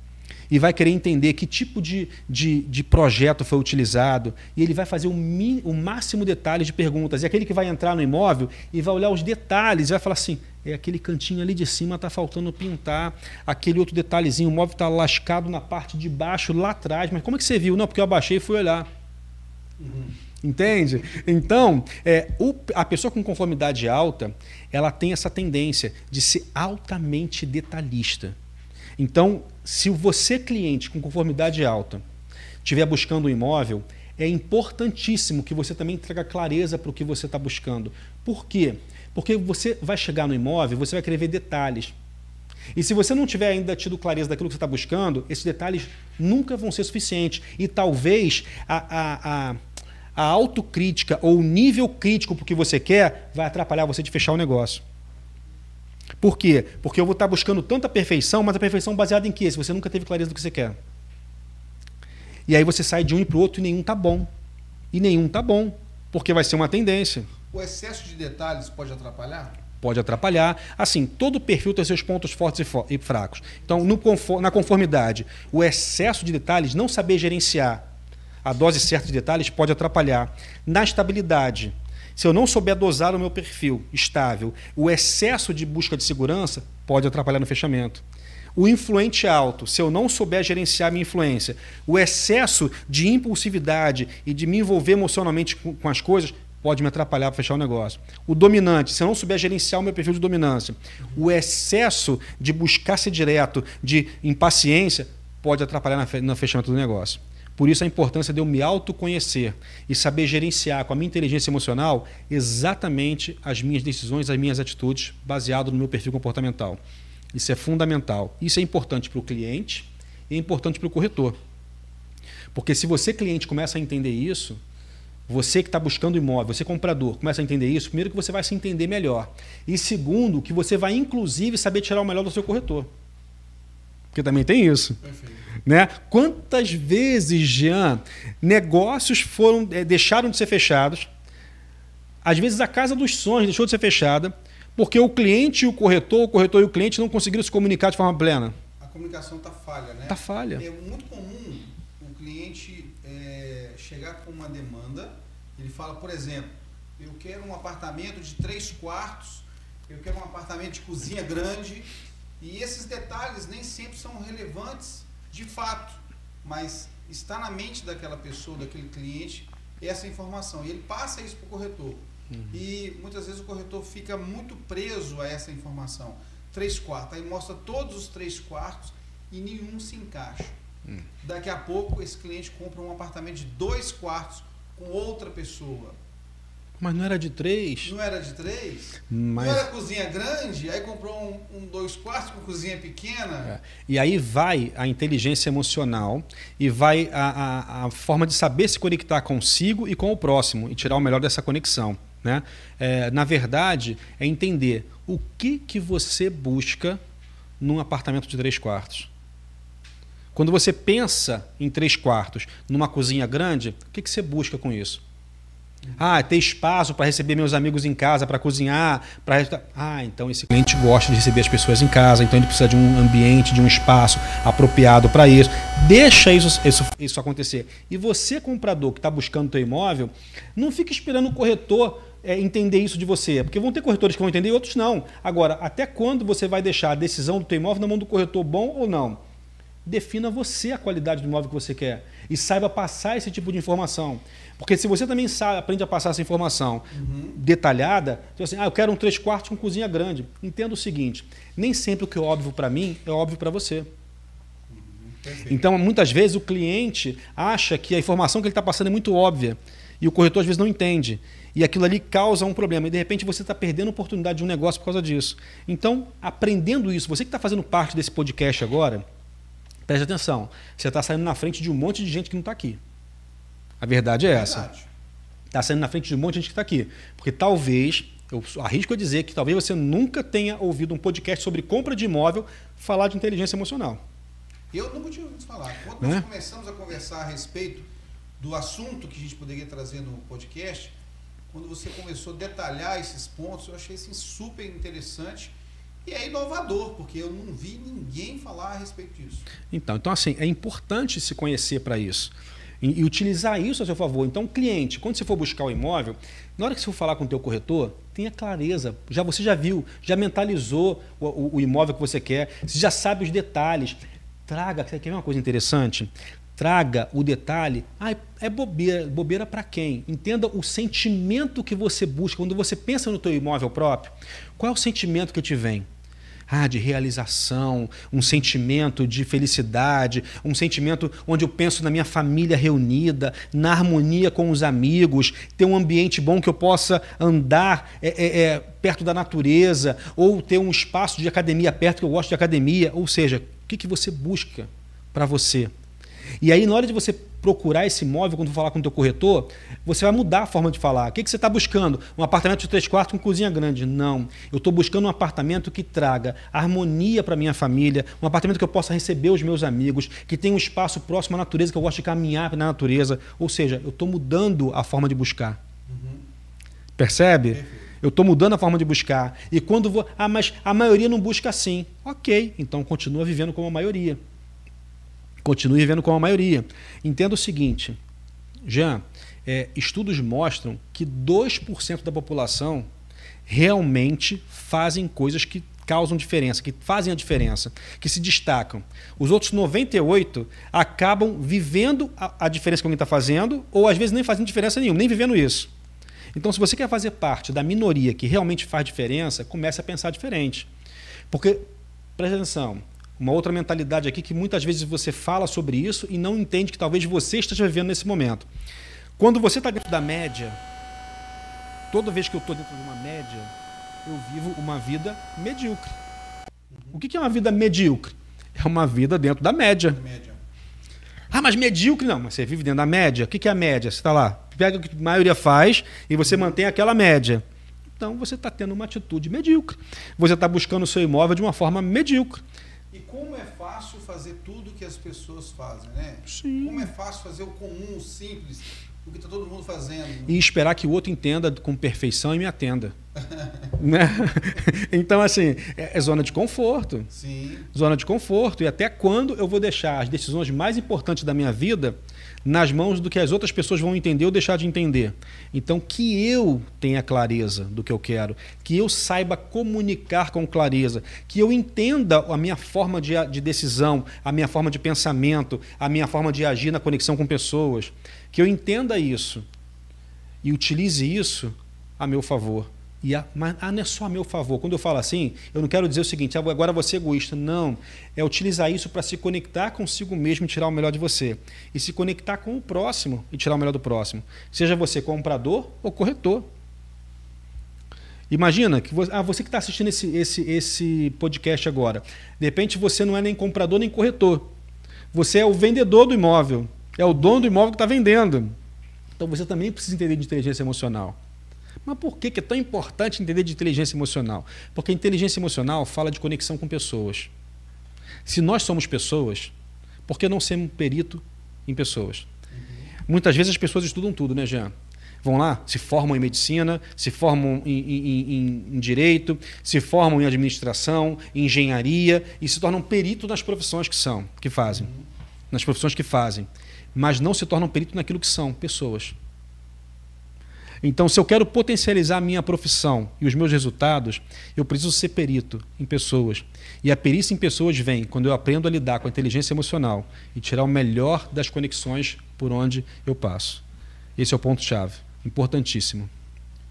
E vai querer entender que tipo de, de, de projeto foi utilizado. E ele vai fazer o, mi, o máximo detalhe de perguntas. E aquele que vai entrar no imóvel e vai olhar os detalhes e vai falar assim: é aquele cantinho ali de cima está faltando pintar, aquele outro detalhezinho, o móvel está lascado na parte de baixo, lá atrás. Mas como é que você viu? Não, porque eu abaixei e fui olhar. Uhum. Entende? Então, é, o, a pessoa com conformidade alta, ela tem essa tendência de ser altamente detalhista. Então, se você, cliente com conformidade alta, estiver buscando um imóvel, é importantíssimo que você também traga clareza para o que você está buscando. Por quê? Porque você vai chegar no imóvel, você vai querer ver detalhes. E se você não tiver ainda tido clareza daquilo que você está buscando, esses detalhes nunca vão ser suficientes. E talvez a, a, a a autocrítica ou o nível crítico para o que você quer vai atrapalhar você de fechar o negócio. Por quê? Porque eu vou estar buscando tanta perfeição, mas a perfeição baseada em quê? Se você nunca teve clareza do que você quer. E aí você sai de um e para o outro e nenhum tá bom. E nenhum tá bom, porque vai ser uma tendência. O excesso de detalhes pode atrapalhar? Pode atrapalhar. Assim, todo perfil tem seus pontos fortes e fracos. Então, no, na conformidade, o excesso de detalhes, não saber gerenciar a dose certa de detalhes pode atrapalhar. Na estabilidade, se eu não souber dosar o meu perfil estável, o excesso de busca de segurança pode atrapalhar no fechamento. O influente alto, se eu não souber gerenciar minha influência, o excesso de impulsividade e de me envolver emocionalmente com, com as coisas pode me atrapalhar para fechar o negócio. O dominante, se eu não souber gerenciar o meu perfil de dominância, o excesso de buscar ser direto, de impaciência, pode atrapalhar no fechamento do negócio. Por isso a importância de eu me autoconhecer e saber gerenciar com a minha inteligência emocional exatamente as minhas decisões, as minhas atitudes, baseado no meu perfil comportamental. Isso é fundamental. Isso é importante para o cliente e é importante para o corretor. Porque se você, cliente, começa a entender isso, você que está buscando imóvel, você comprador, começa a entender isso, primeiro que você vai se entender melhor. E segundo, que você vai inclusive saber tirar o melhor do seu corretor. Porque também tem isso. Perfeito. Né? Quantas vezes, Jean, negócios foram é, deixaram de ser fechados? Às vezes a casa dos sonhos deixou de ser fechada porque o cliente e o corretor, o corretor e o cliente não conseguiram se comunicar de forma plena. A comunicação está falha, né? Está falha. É muito comum o cliente é, chegar com uma demanda, ele fala, por exemplo, eu quero um apartamento de três quartos, eu quero um apartamento de cozinha grande, e esses detalhes nem sempre são relevantes de fato, mas está na mente daquela pessoa, daquele cliente, essa informação. E ele passa isso para o corretor. Uhum. E muitas vezes o corretor fica muito preso a essa informação. Três quartos. Aí mostra todos os três quartos e nenhum se encaixa. Uhum. Daqui a pouco esse cliente compra um apartamento de dois quartos com outra pessoa. Mas não era de três? Não era de três? Mas... Não era cozinha grande, aí comprou um, um dois quartos com cozinha pequena. É. E aí vai a inteligência emocional e vai a, a, a, forma de saber se conectar consigo e com o próximo e tirar o melhor dessa conexão. Né? É, na verdade, é entender o que, que você busca num apartamento de três quartos. Quando você pensa em três quartos, numa cozinha grande, o que, que você busca com isso? Ah, ter espaço para receber meus amigos em casa, para cozinhar, para Ah, então esse cliente gosta de receber as pessoas em casa, então ele precisa de um ambiente, de um espaço apropriado para isso. Deixa isso, isso, isso acontecer. E você, comprador que está buscando o teu imóvel, não fica esperando o corretor é, entender isso de você, porque vão ter corretores que vão entender e outros não. Agora, até quando você vai deixar a decisão do teu imóvel na mão do corretor bom ou não? Defina você a qualidade do imóvel que você quer e saiba passar esse tipo de informação. Porque se você também sabe, aprende a passar essa informação uhum. detalhada, então assim, ah, eu quero um três quartos com cozinha grande. Entenda o seguinte: nem sempre o que é óbvio para mim é óbvio para você. Uhum. Então, muitas vezes o cliente acha que a informação que ele está passando é muito óbvia e o corretor às vezes não entende. E aquilo ali causa um problema. E de repente você está perdendo a oportunidade de um negócio por causa disso. Então, aprendendo isso, você que está fazendo parte desse podcast agora, preste atenção. Você está saindo na frente de um monte de gente que não está aqui. A verdade é, essa. Está saindo na frente de um monte de gente que está aqui. Porque talvez, eu arrisco a dizer que talvez você nunca tenha ouvido um podcast sobre compra de imóvel falar de inteligência emocional. Eu nunca tinha ouvido falar. Quando nós é? começamos a conversar a respeito do assunto que a gente poderia trazer no podcast, quando você começou a detalhar esses pontos, eu achei assim, super interessante. E é inovador, porque eu não vi ninguém falar a respeito disso. Então, então assim, é importante se conhecer para isso e, utilizar isso a seu favor. Então, cliente, quando você for buscar o imóvel, na hora que você for falar com o teu corretor, tenha clareza. Já você já viu, já mentalizou o, o, o imóvel que você quer, você já sabe os detalhes. Traga, quer ver uma coisa interessante? Traga o detalhe. Ah, é bobeira. Bobeira para quem? Entenda o sentimento que você busca. Quando você pensa no teu imóvel próprio, qual é o sentimento que te vem? Ah, de realização, um sentimento de felicidade, um sentimento onde eu penso na minha família reunida, na harmonia com os amigos, ter um ambiente bom que eu possa andar é, é, é, perto da natureza, ou ter um espaço de academia perto que eu gosto de academia. Ou seja, o que, que você busca para você? E aí, na hora de você procurar esse imóvel, quando for falar com o teu corretor, você vai mudar a forma de falar. O que, que você está buscando? Um apartamento de três quartos com cozinha grande? Não. Eu estou buscando um apartamento que traga harmonia para minha família, um apartamento que eu possa receber os meus amigos, que tenha um espaço próximo à natureza, que eu gosto de caminhar na natureza. Ou seja, eu estou mudando a forma de buscar. Uhum. Percebe? Eu estou mudando a forma de buscar. E quando vou. Ah, mas a maioria não busca assim. Ok, então continua vivendo como a maioria. Continue vivendo como a maioria. Entenda o seguinte, Jean, é, estudos mostram que 2% da população realmente fazem coisas que causam diferença, que fazem a diferença, que se destacam. Os outros 98 acabam vivendo a, a diferença que alguém está fazendo, ou às vezes nem fazendo diferença nenhuma, nem vivendo isso. Então, se você quer fazer parte da minoria que realmente faz diferença, comece a pensar diferente. Porque, presta atenção, uma outra mentalidade aqui que muitas vezes você fala sobre isso e não entende que talvez você esteja vivendo nesse momento. Quando você está dentro da média, toda vez que eu estou dentro de uma média, eu vivo uma vida medíocre. O que é uma vida medíocre? É uma vida dentro da média. Ah, mas medíocre não, mas você vive dentro da média. O que é a média? Você está lá, pega o que a maioria faz e você mantém aquela média. Então você está tendo uma atitude medíocre. Você está buscando o seu imóvel de uma forma medíocre. E como é fácil fazer tudo que as pessoas fazem, né? Sim. Como é fácil fazer o comum, o simples, o que está todo mundo fazendo. E esperar que o outro entenda com perfeição e me atenda. Né? Então, assim, é, é zona de conforto. Sim. Zona de conforto. E até quando eu vou deixar as decisões mais importantes da minha vida nas mãos do que as outras pessoas vão entender ou deixar de entender. Então, que eu tenha clareza do que eu quero, que eu saiba comunicar com clareza, que eu entenda a minha forma de, de decisão, a minha forma de pensamento, a minha forma de agir na conexão com pessoas, que eu entenda isso e utilize isso a meu favor. E a, mas ah, não é só a meu favor. Quando eu falo assim, eu não quero dizer o seguinte, ah, agora você é egoísta. Não. É utilizar isso para se conectar consigo mesmo e tirar o melhor de você. E se conectar com o próximo e tirar o melhor do próximo. Seja você comprador ou corretor. Imagina que você, ah, você que está assistindo esse, esse, esse podcast agora. De repente você não é nem comprador nem corretor. Você é o vendedor do imóvel. É o dono do imóvel que está vendendo. Então você também precisa entender de inteligência emocional. Mas por que é tão importante entender de inteligência emocional? Porque a inteligência emocional fala de conexão com pessoas. Se nós somos pessoas, por que não ser um perito em pessoas? Uhum. Muitas vezes as pessoas estudam tudo, né, Jean? Vão lá, se formam em medicina, se formam em, em, em, em direito, se formam em administração, em engenharia e se tornam perito nas profissões que são, que fazem, uhum. nas profissões que fazem, mas não se tornam perito naquilo que são, pessoas. Então, se eu quero potencializar a minha profissão e os meus resultados, eu preciso ser perito em pessoas. E a perícia em pessoas vem quando eu aprendo a lidar com a inteligência emocional e tirar o melhor das conexões por onde eu passo. Esse é o ponto-chave. Importantíssimo.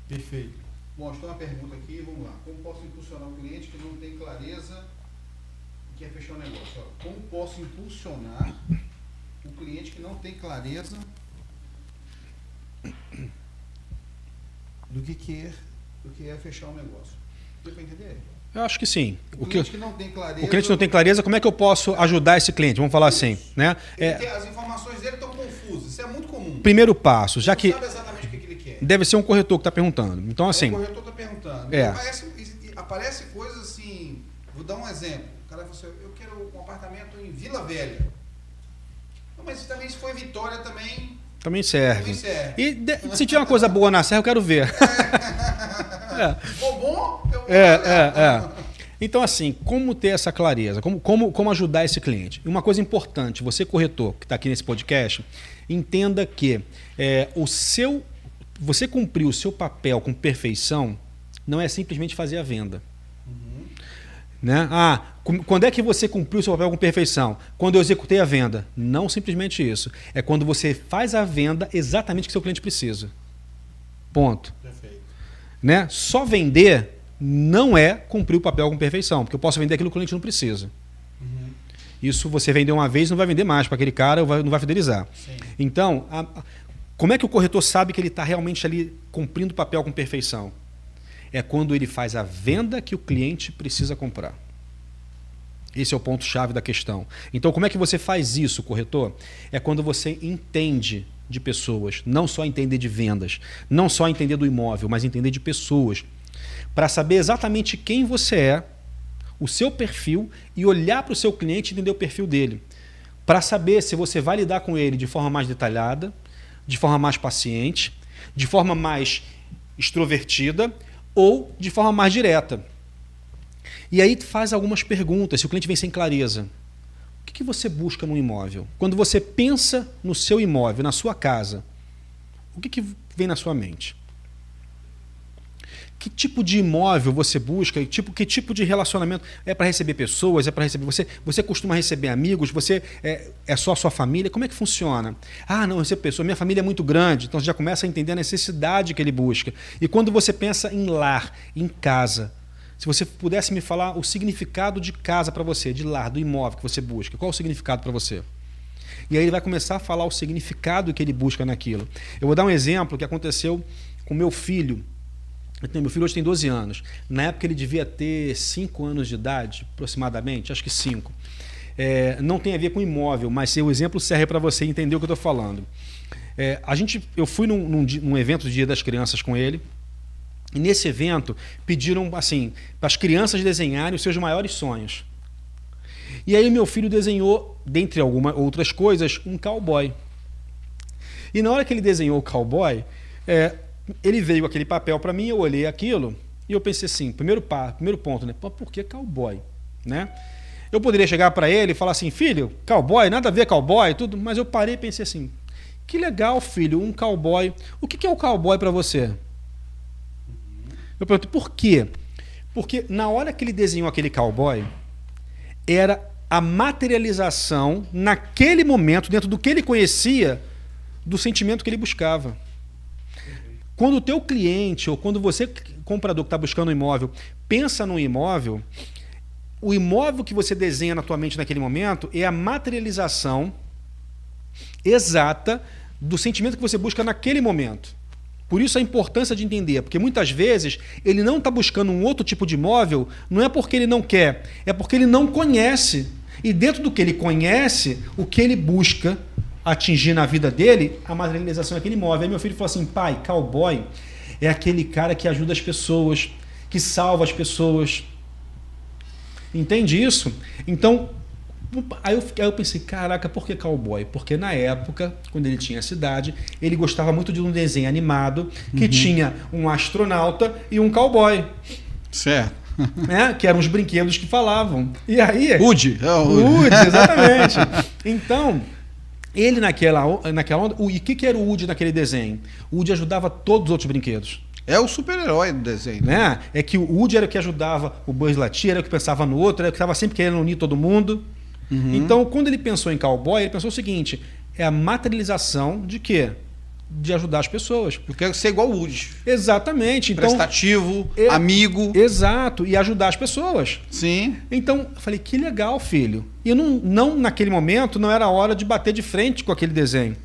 Perfeito. Bom, estou uma pergunta aqui, vamos lá. Como posso impulsionar um cliente que não tem clareza e quer fechar o um negócio? Como posso impulsionar o cliente que não tem clareza do que, que, é, do que é fechar um negócio. Deu para entender? Eu acho que sim. O, o cliente que, não tem clareza. O cliente não tem clareza, como é que eu posso ajudar esse cliente? Vamos falar assim, né? É, tem, as informações dele estão confusas. Isso é muito comum. Primeiro passo, já que. sabe exatamente o que, que ele quer. Deve ser um corretor que está perguntando. Então, assim. É, o corretor está perguntando. É. Aparece, aparece coisas assim. Vou dar um exemplo. O cara fala assim, eu quero um apartamento em Vila Velha. Não, mas também se em Vitória também também serve. Também serve. E de, se tiver uma coisa boa na serra, eu quero ver. É. bom? Eu é, é, é. Então, assim, como ter essa clareza? Como, como, como ajudar esse cliente? Uma coisa importante, você corretor que está aqui nesse podcast, entenda que é, o seu, você cumprir o seu papel com perfeição não é simplesmente fazer a venda. Né? Ah, quando é que você cumpriu o seu papel com perfeição? Quando eu executei a venda. Não simplesmente isso. É quando você faz a venda exatamente o que seu cliente precisa. Ponto. Perfeito. Né? Só vender não é cumprir o papel com perfeição, porque eu posso vender aquilo que o cliente não precisa. Uhum. Isso você vender uma vez não vai vender mais para aquele cara, não vai fidelizar. Sim. Então, a, como é que o corretor sabe que ele está realmente ali cumprindo o papel com perfeição? É quando ele faz a venda que o cliente precisa comprar. Esse é o ponto-chave da questão. Então, como é que você faz isso, corretor? É quando você entende de pessoas, não só entender de vendas, não só entender do imóvel, mas entender de pessoas, para saber exatamente quem você é, o seu perfil e olhar para o seu cliente e entender o perfil dele, para saber se você vai lidar com ele de forma mais detalhada, de forma mais paciente, de forma mais extrovertida ou de forma mais direta. E aí faz algumas perguntas, se o cliente vem sem clareza. O que, você busca no imóvel? Quando você pensa no seu imóvel, na sua casa, o que vem na sua mente? Que tipo de imóvel você busca, que tipo, que tipo de relacionamento é para receber pessoas, é para receber você, você costuma receber amigos, você é, é só a sua família, como é que funciona? Ah, não, recebo pessoa, minha família é muito grande, então você já começa a entender a necessidade que ele busca. E quando você pensa em lar, em casa, se você pudesse me falar o significado de casa para você, de lar, do imóvel que você busca, qual o significado para você? E aí ele vai começar a falar o significado que ele busca naquilo. Eu vou dar um exemplo que aconteceu com meu filho meu filho hoje tem 12 anos. Na época ele devia ter 5 anos de idade, aproximadamente, acho que 5. É, não tem a ver com imóvel, mas o exemplo serve para você entender o que eu estou falando. É, a gente, eu fui num, num, num evento do Dia das Crianças com ele, e nesse evento pediram assim para as crianças desenharem os seus maiores sonhos. E aí meu filho desenhou, dentre algumas outras coisas, um cowboy. E na hora que ele desenhou o cowboy, é, ele veio aquele papel para mim, eu olhei aquilo E eu pensei assim, primeiro, pá, primeiro ponto, né? Por que cowboy? Né? Eu poderia chegar para ele e falar assim, filho, cowboy, nada a ver cowboy, tudo, mas eu parei e pensei assim, que legal, filho, um cowboy. O que é o cowboy para você? Eu pergunto, por quê? Porque na hora que ele desenhou aquele cowboy, era a materialização, naquele momento, dentro do que ele conhecia, do sentimento que ele buscava. Quando o teu cliente, ou quando você, comprador que está buscando um imóvel, pensa num imóvel, o imóvel que você desenha na tua mente naquele momento é a materialização exata do sentimento que você busca naquele momento. Por isso a importância de entender, porque muitas vezes ele não está buscando um outro tipo de imóvel, não é porque ele não quer, é porque ele não conhece. E dentro do que ele conhece, o que ele busca atingir na vida dele, a materialização daquele imóvel. Aí meu filho falou assim: pai, cowboy é aquele cara que ajuda as pessoas, que salva as pessoas. Entende isso? Então, Aí eu, aí eu pensei, caraca, por que cowboy? Porque na época, quando ele tinha a cidade, ele gostava muito de um desenho animado que uhum. tinha um astronauta e um cowboy. Certo. É, que eram os brinquedos que falavam. E aí. Woody. É o Woody, exatamente. Então, ele naquela, naquela onda. O, e o que, que era o Woody naquele desenho? O Woody ajudava todos os outros brinquedos. É o super-herói do desenho. Né? É que o Woody era o que ajudava o Buzz Lightyear, era o que pensava no outro, era o que estava sempre querendo unir todo mundo. Uhum. Então, quando ele pensou em cowboy, ele pensou o seguinte: é a materialização de quê? De ajudar as pessoas. Eu quero ser igual o Woody. Exatamente. Então, Prestativo, é, amigo. Exato. E ajudar as pessoas. Sim. Então, eu falei, que legal, filho. E não, não, naquele momento, não era hora de bater de frente com aquele desenho.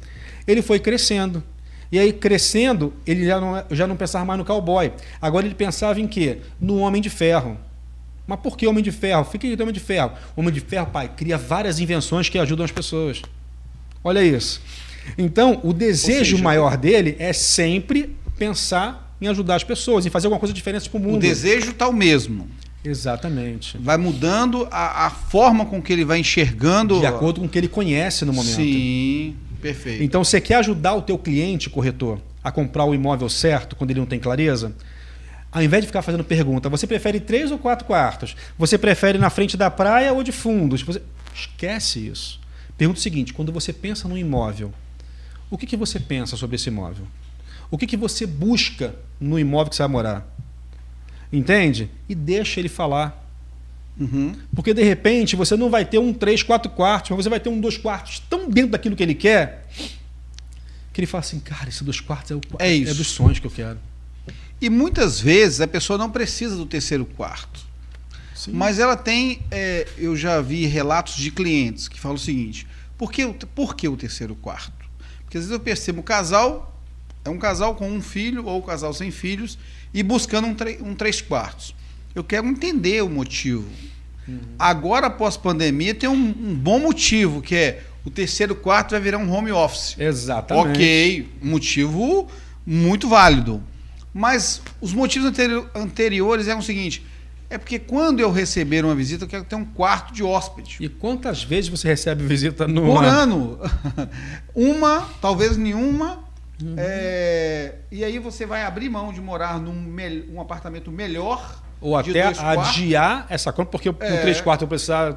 Ele foi crescendo. E aí, crescendo, ele já não, já não pensava mais no cowboy. Agora ele pensava em quê? No Homem de Ferro. Mas por que Homem de Ferro? Fica aí Homem de Ferro. Homem de Ferro, pai, cria várias invenções que ajudam as pessoas. Olha isso. Então, o desejo seja, maior dele é sempre pensar em ajudar as pessoas, em fazer alguma coisa diferente para o mundo. O desejo está o mesmo. Exatamente. Vai mudando a, a, forma com que ele vai enxergando. De acordo com o que ele conhece no momento. Sim, perfeito. Então, você quer ajudar o teu cliente, corretor, a comprar o imóvel certo, quando ele não tem clareza? Ao invés de ficar fazendo pergunta, você prefere três ou quatro quartos? Você prefere na frente da praia ou de fundos? Você... Esquece isso. Pergunta o seguinte: quando você pensa num imóvel, o que, que você pensa sobre esse imóvel? O que, que você busca no imóvel que você vai morar? Entende? E deixa ele falar. Uhum. Porque de repente você não vai ter um três, quatro quartos, mas você vai ter um dois quartos tão dentro daquilo que ele quer que ele fala assim, cara, esse dois quartos é, o, é, é dos sonhos que eu quero. E muitas vezes a pessoa não precisa do terceiro quarto. Sim. Mas ela tem, é, eu já vi relatos de clientes que falam o seguinte: por que, por que o terceiro quarto? Porque às vezes eu percebo o casal, é um casal com um filho ou um casal sem filhos e buscando um, um três quartos. Eu quero entender o motivo. Uhum. Agora, após pandemia, tem um, um, bom motivo, que é o terceiro quarto vai virar um home office. Exatamente. Ok, motivo muito válido. Mas os motivos anteriores eram o seguinte: é porque quando eu receber uma visita, eu quero ter um quarto de hóspede. E quantas vezes você recebe visita no Por ano? uma, talvez nenhuma. Uhum. É, e aí você vai abrir mão de morar num um apartamento melhor. Ou até adiar essa conta, porque é, no três quartos eu precisar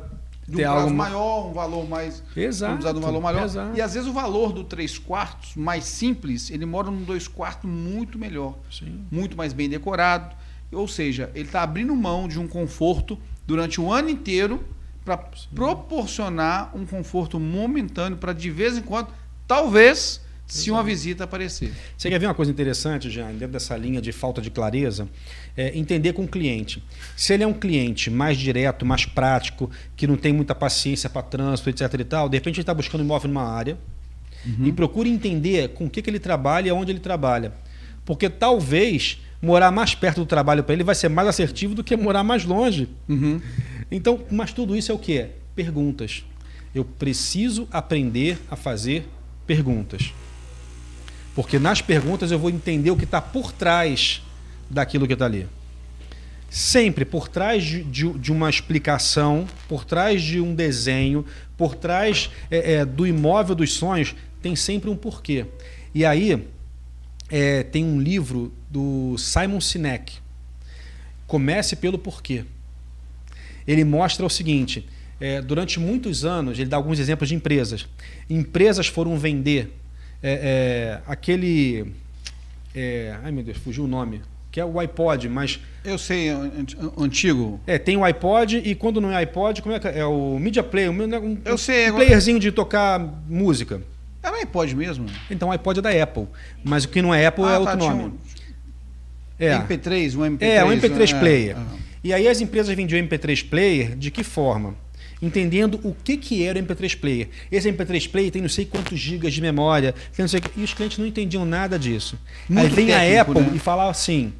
de um ter algo maior, um valor mais. Exato. Um valor maior. Exato. E às vezes o valor do três quartos, mais simples, ele mora num dois quartos muito melhor. Sim. Muito mais bem decorado. Ou seja, ele está abrindo mão de um conforto durante o ano inteiro para proporcionar um conforto momentâneo para de vez em quando, talvez, se uma visita aparecer. Você quer ver uma coisa interessante, já dentro dessa linha de falta de clareza? É entender com o cliente. Se ele é um cliente mais direto, mais prático, que não tem muita paciência para trânsito, etc. e tal, de repente ele está buscando imóvel numa área uhum. e procura entender com o que, que ele trabalha e onde ele trabalha. Porque talvez morar mais perto do trabalho para ele vai ser mais assertivo do que morar mais longe. Uhum. Então, mas tudo isso é o que? Perguntas. Eu preciso aprender a fazer perguntas. Porque nas perguntas eu vou entender o que está por trás daquilo que está ali. Sempre por trás de, de, de, uma explicação, por trás de um desenho, por trás é, é, do imóvel dos sonhos, tem sempre um porquê. E aí é, tem um livro do Simon Sinek. Comece pelo porquê. Ele mostra o seguinte: é, durante muitos anos, ele dá alguns exemplos de empresas. Empresas foram vender é, é, aquele. é, ai meu Deus, fugiu o nome. Que é o iPod, mas. Eu sei, an- an- antigo. É, tem o iPod e quando não é iPod, como é que é? É o Media Player, um, um, Eu sei, um playerzinho de tocar música. Era um iPod mesmo? Então o iPod é da Apple. Mas o que não é Apple é Ah, outro tá, nome. um É. MP3, um MP3. É, um MP3 é, player. E aí as empresas vendiam MP3 player de que forma? Entendendo o que, que era o MP3 player. Esse MP3 player tem não sei quantos gigas de memória, tem não sei e os clientes não entendiam nada disso. Muito aí vem técnico, a Apple né? e fala assim: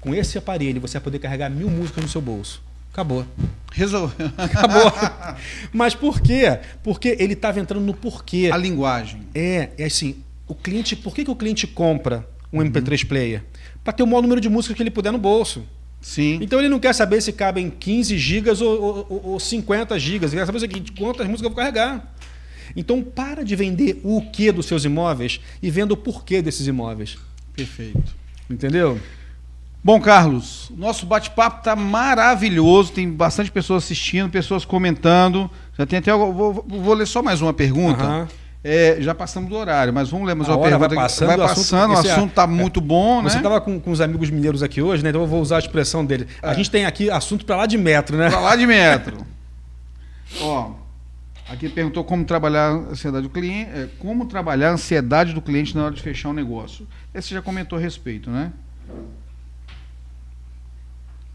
com esse aparelho você vai poder carregar mil músicas no seu bolso. Acabou. Resolveu. Acabou. Mas por quê? Porque ele estava entrando no porquê. A linguagem. É, é assim, o cliente, por que, que o cliente compra um Uhum. MP3 player? Para ter o maior número de músicas que ele puder no bolso. Sim. Então ele não quer saber se cabem 15 gigas ou, ou, ou- ou 50 gigas. Ele quer saber o seguinte, quantas músicas eu vou carregar. Então para de vender o que dos seus imóveis e venda o porquê desses imóveis. Perfeito. Entendeu? Bom, Carlos, nosso bate-papo tá maravilhoso. Tem bastante pessoas assistindo, pessoas comentando. Já tem até. Vou, vou- ler só mais uma pergunta. Aham. É, já passamos do horário, mas vamos ler mais uma hora vai pergunta. passando, vai o assunto- passando, o é- assunto tá muito bom, né? Você estava com, com os amigos mineiros aqui hoje, né? Então eu vou usar a expressão dele. A gente tem aqui assunto para lá de metro, né? Pra lá de metro. Ó, aqui perguntou como trabalhar a ansiedade do cliente, é, como trabalhar a ansiedade do cliente na hora de fechar um negócio. Esse já comentou a respeito, né?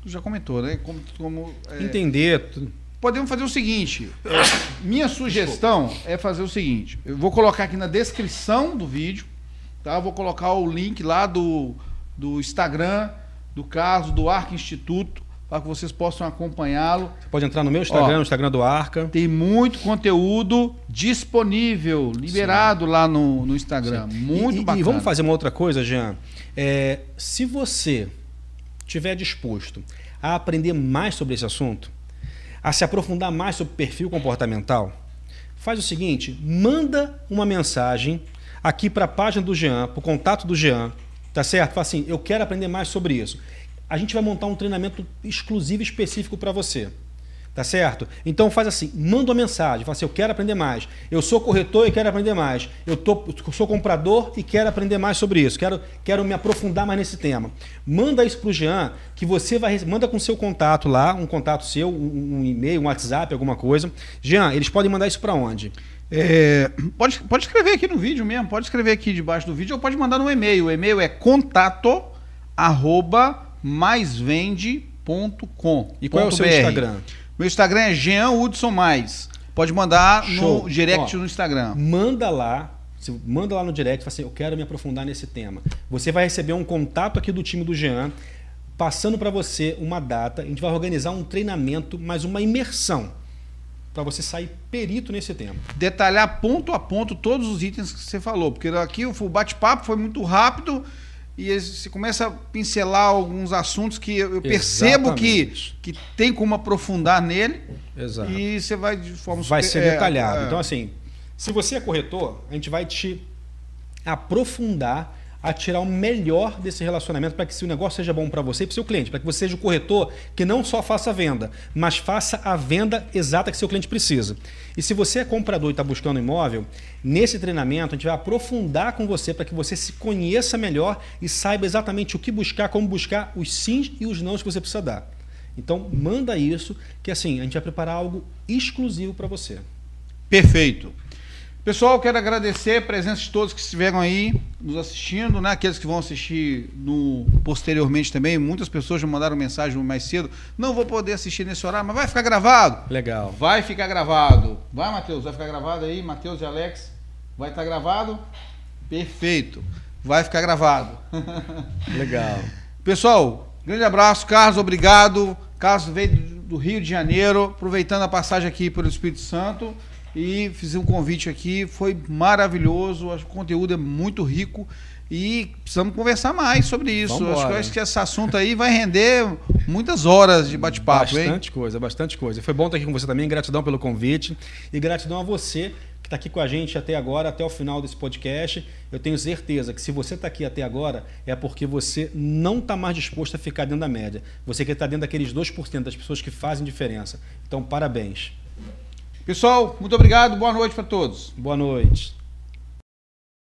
Tu já comentou, né? Como, como, é, Entender. Podemos fazer o seguinte. é, minha sugestão é fazer o seguinte. Eu vou colocar aqui na descrição do vídeo, tá? Eu vou colocar o link lá do, do Instagram, do caso, do Arca Instituto, para que vocês possam acompanhá-lo. Você pode entrar no meu Instagram, Ó. no Instagram do Arca. Tem muito conteúdo disponível, liberado lá no, no Instagram. Muito e, e- bacana. E vamos fazer uma outra coisa, Jean. É, se você estiver disposto a aprender mais sobre esse assunto, a se aprofundar mais sobre perfil comportamental, faz o seguinte: manda uma mensagem aqui para a página do Jean, para o contato do Jean, tá certo? Fala assim: eu quero aprender mais sobre isso. A gente vai montar um treinamento exclusivo específico para você. Tá certo? Então faz assim, manda uma mensagem, fala assim, eu quero aprender mais. Eu sou corretor e quero aprender mais. Eu tô, sou comprador e quero aprender mais sobre isso. Quero, quero me aprofundar mais nesse tema. Manda isso pro Jean, que você vai manda com seu contato lá, um contato seu, um, um e-mail, um WhatsApp, alguma coisa. Jean, eles podem mandar isso para onde? É, pode, pode escrever aqui no vídeo mesmo, pode escrever aqui debaixo do vídeo ou pode mandar no e-mail. O e-mail é contato arroba maisvende.com. E qual é o seu Instagram? Meu Instagram é Jean Hudson Mais. Pode mandar Show. no direct Ó, no Instagram. Manda lá, você manda lá no direct, fala assim, eu quero me aprofundar nesse tema. Você vai receber um contato aqui do time do Jean, passando para você uma data, a gente vai organizar um treinamento, mais uma imersão, para você sair perito nesse tema. Detalhar ponto a ponto todos os itens que você falou. Porque aqui o bate-papo foi muito rápido e você começa a pincelar alguns assuntos que eu percebo que, Exatamente. que tem como aprofundar nele. Exato. E você vai de forma vai super- ser é, detalhado. é. Então, assim, se você é corretor, a gente vai te aprofundar a tirar o melhor desse relacionamento para que se o negócio seja bom para você e para o seu cliente, para que você seja o corretor que não só faça a venda, mas faça a venda exata que seu cliente precisa. E se você é comprador e está buscando imóvel, nesse treinamento a gente vai aprofundar com você para que você se conheça melhor e saiba exatamente o que buscar, como buscar os sims e os nãos que você precisa dar. Então, manda isso, que assim, a gente vai preparar algo exclusivo para você. Perfeito. Pessoal, quero agradecer a presença de todos que estiveram aí nos assistindo, né? Aqueles que vão assistir no posteriormente também. Muitas pessoas já mandaram mensagem mais cedo. Não vou poder assistir nesse horário, mas vai ficar gravado. Legal. Vai ficar gravado. Vai, Matheus, vai ficar gravado aí, Matheus e Alex. Vai estar gravado? Perfeito. Vai ficar gravado. Legal. Pessoal, grande abraço, Carlos, obrigado. Carlos veio do do Rio de Janeiro, aproveitando a passagem aqui pelo Espírito Santo e fiz um convite aqui, foi maravilhoso, acho que o conteúdo é muito rico e precisamos conversar mais sobre isso. Vambora. Acho que, acho que esse assunto aí vai render muitas horas de bate-papo, hein? Bastante coisa, bastante coisa. Foi bom estar aqui com você também. Gratidão pelo convite e gratidão a você que está aqui com a gente até agora, até o final desse podcast. Eu tenho certeza que se você está aqui até agora, é porque você não está mais disposto a ficar dentro da média. Você quer estar dentro daqueles 2% das pessoas que fazem diferença. Então, parabéns. Pessoal, muito obrigado. Boa noite para todos. Boa noite.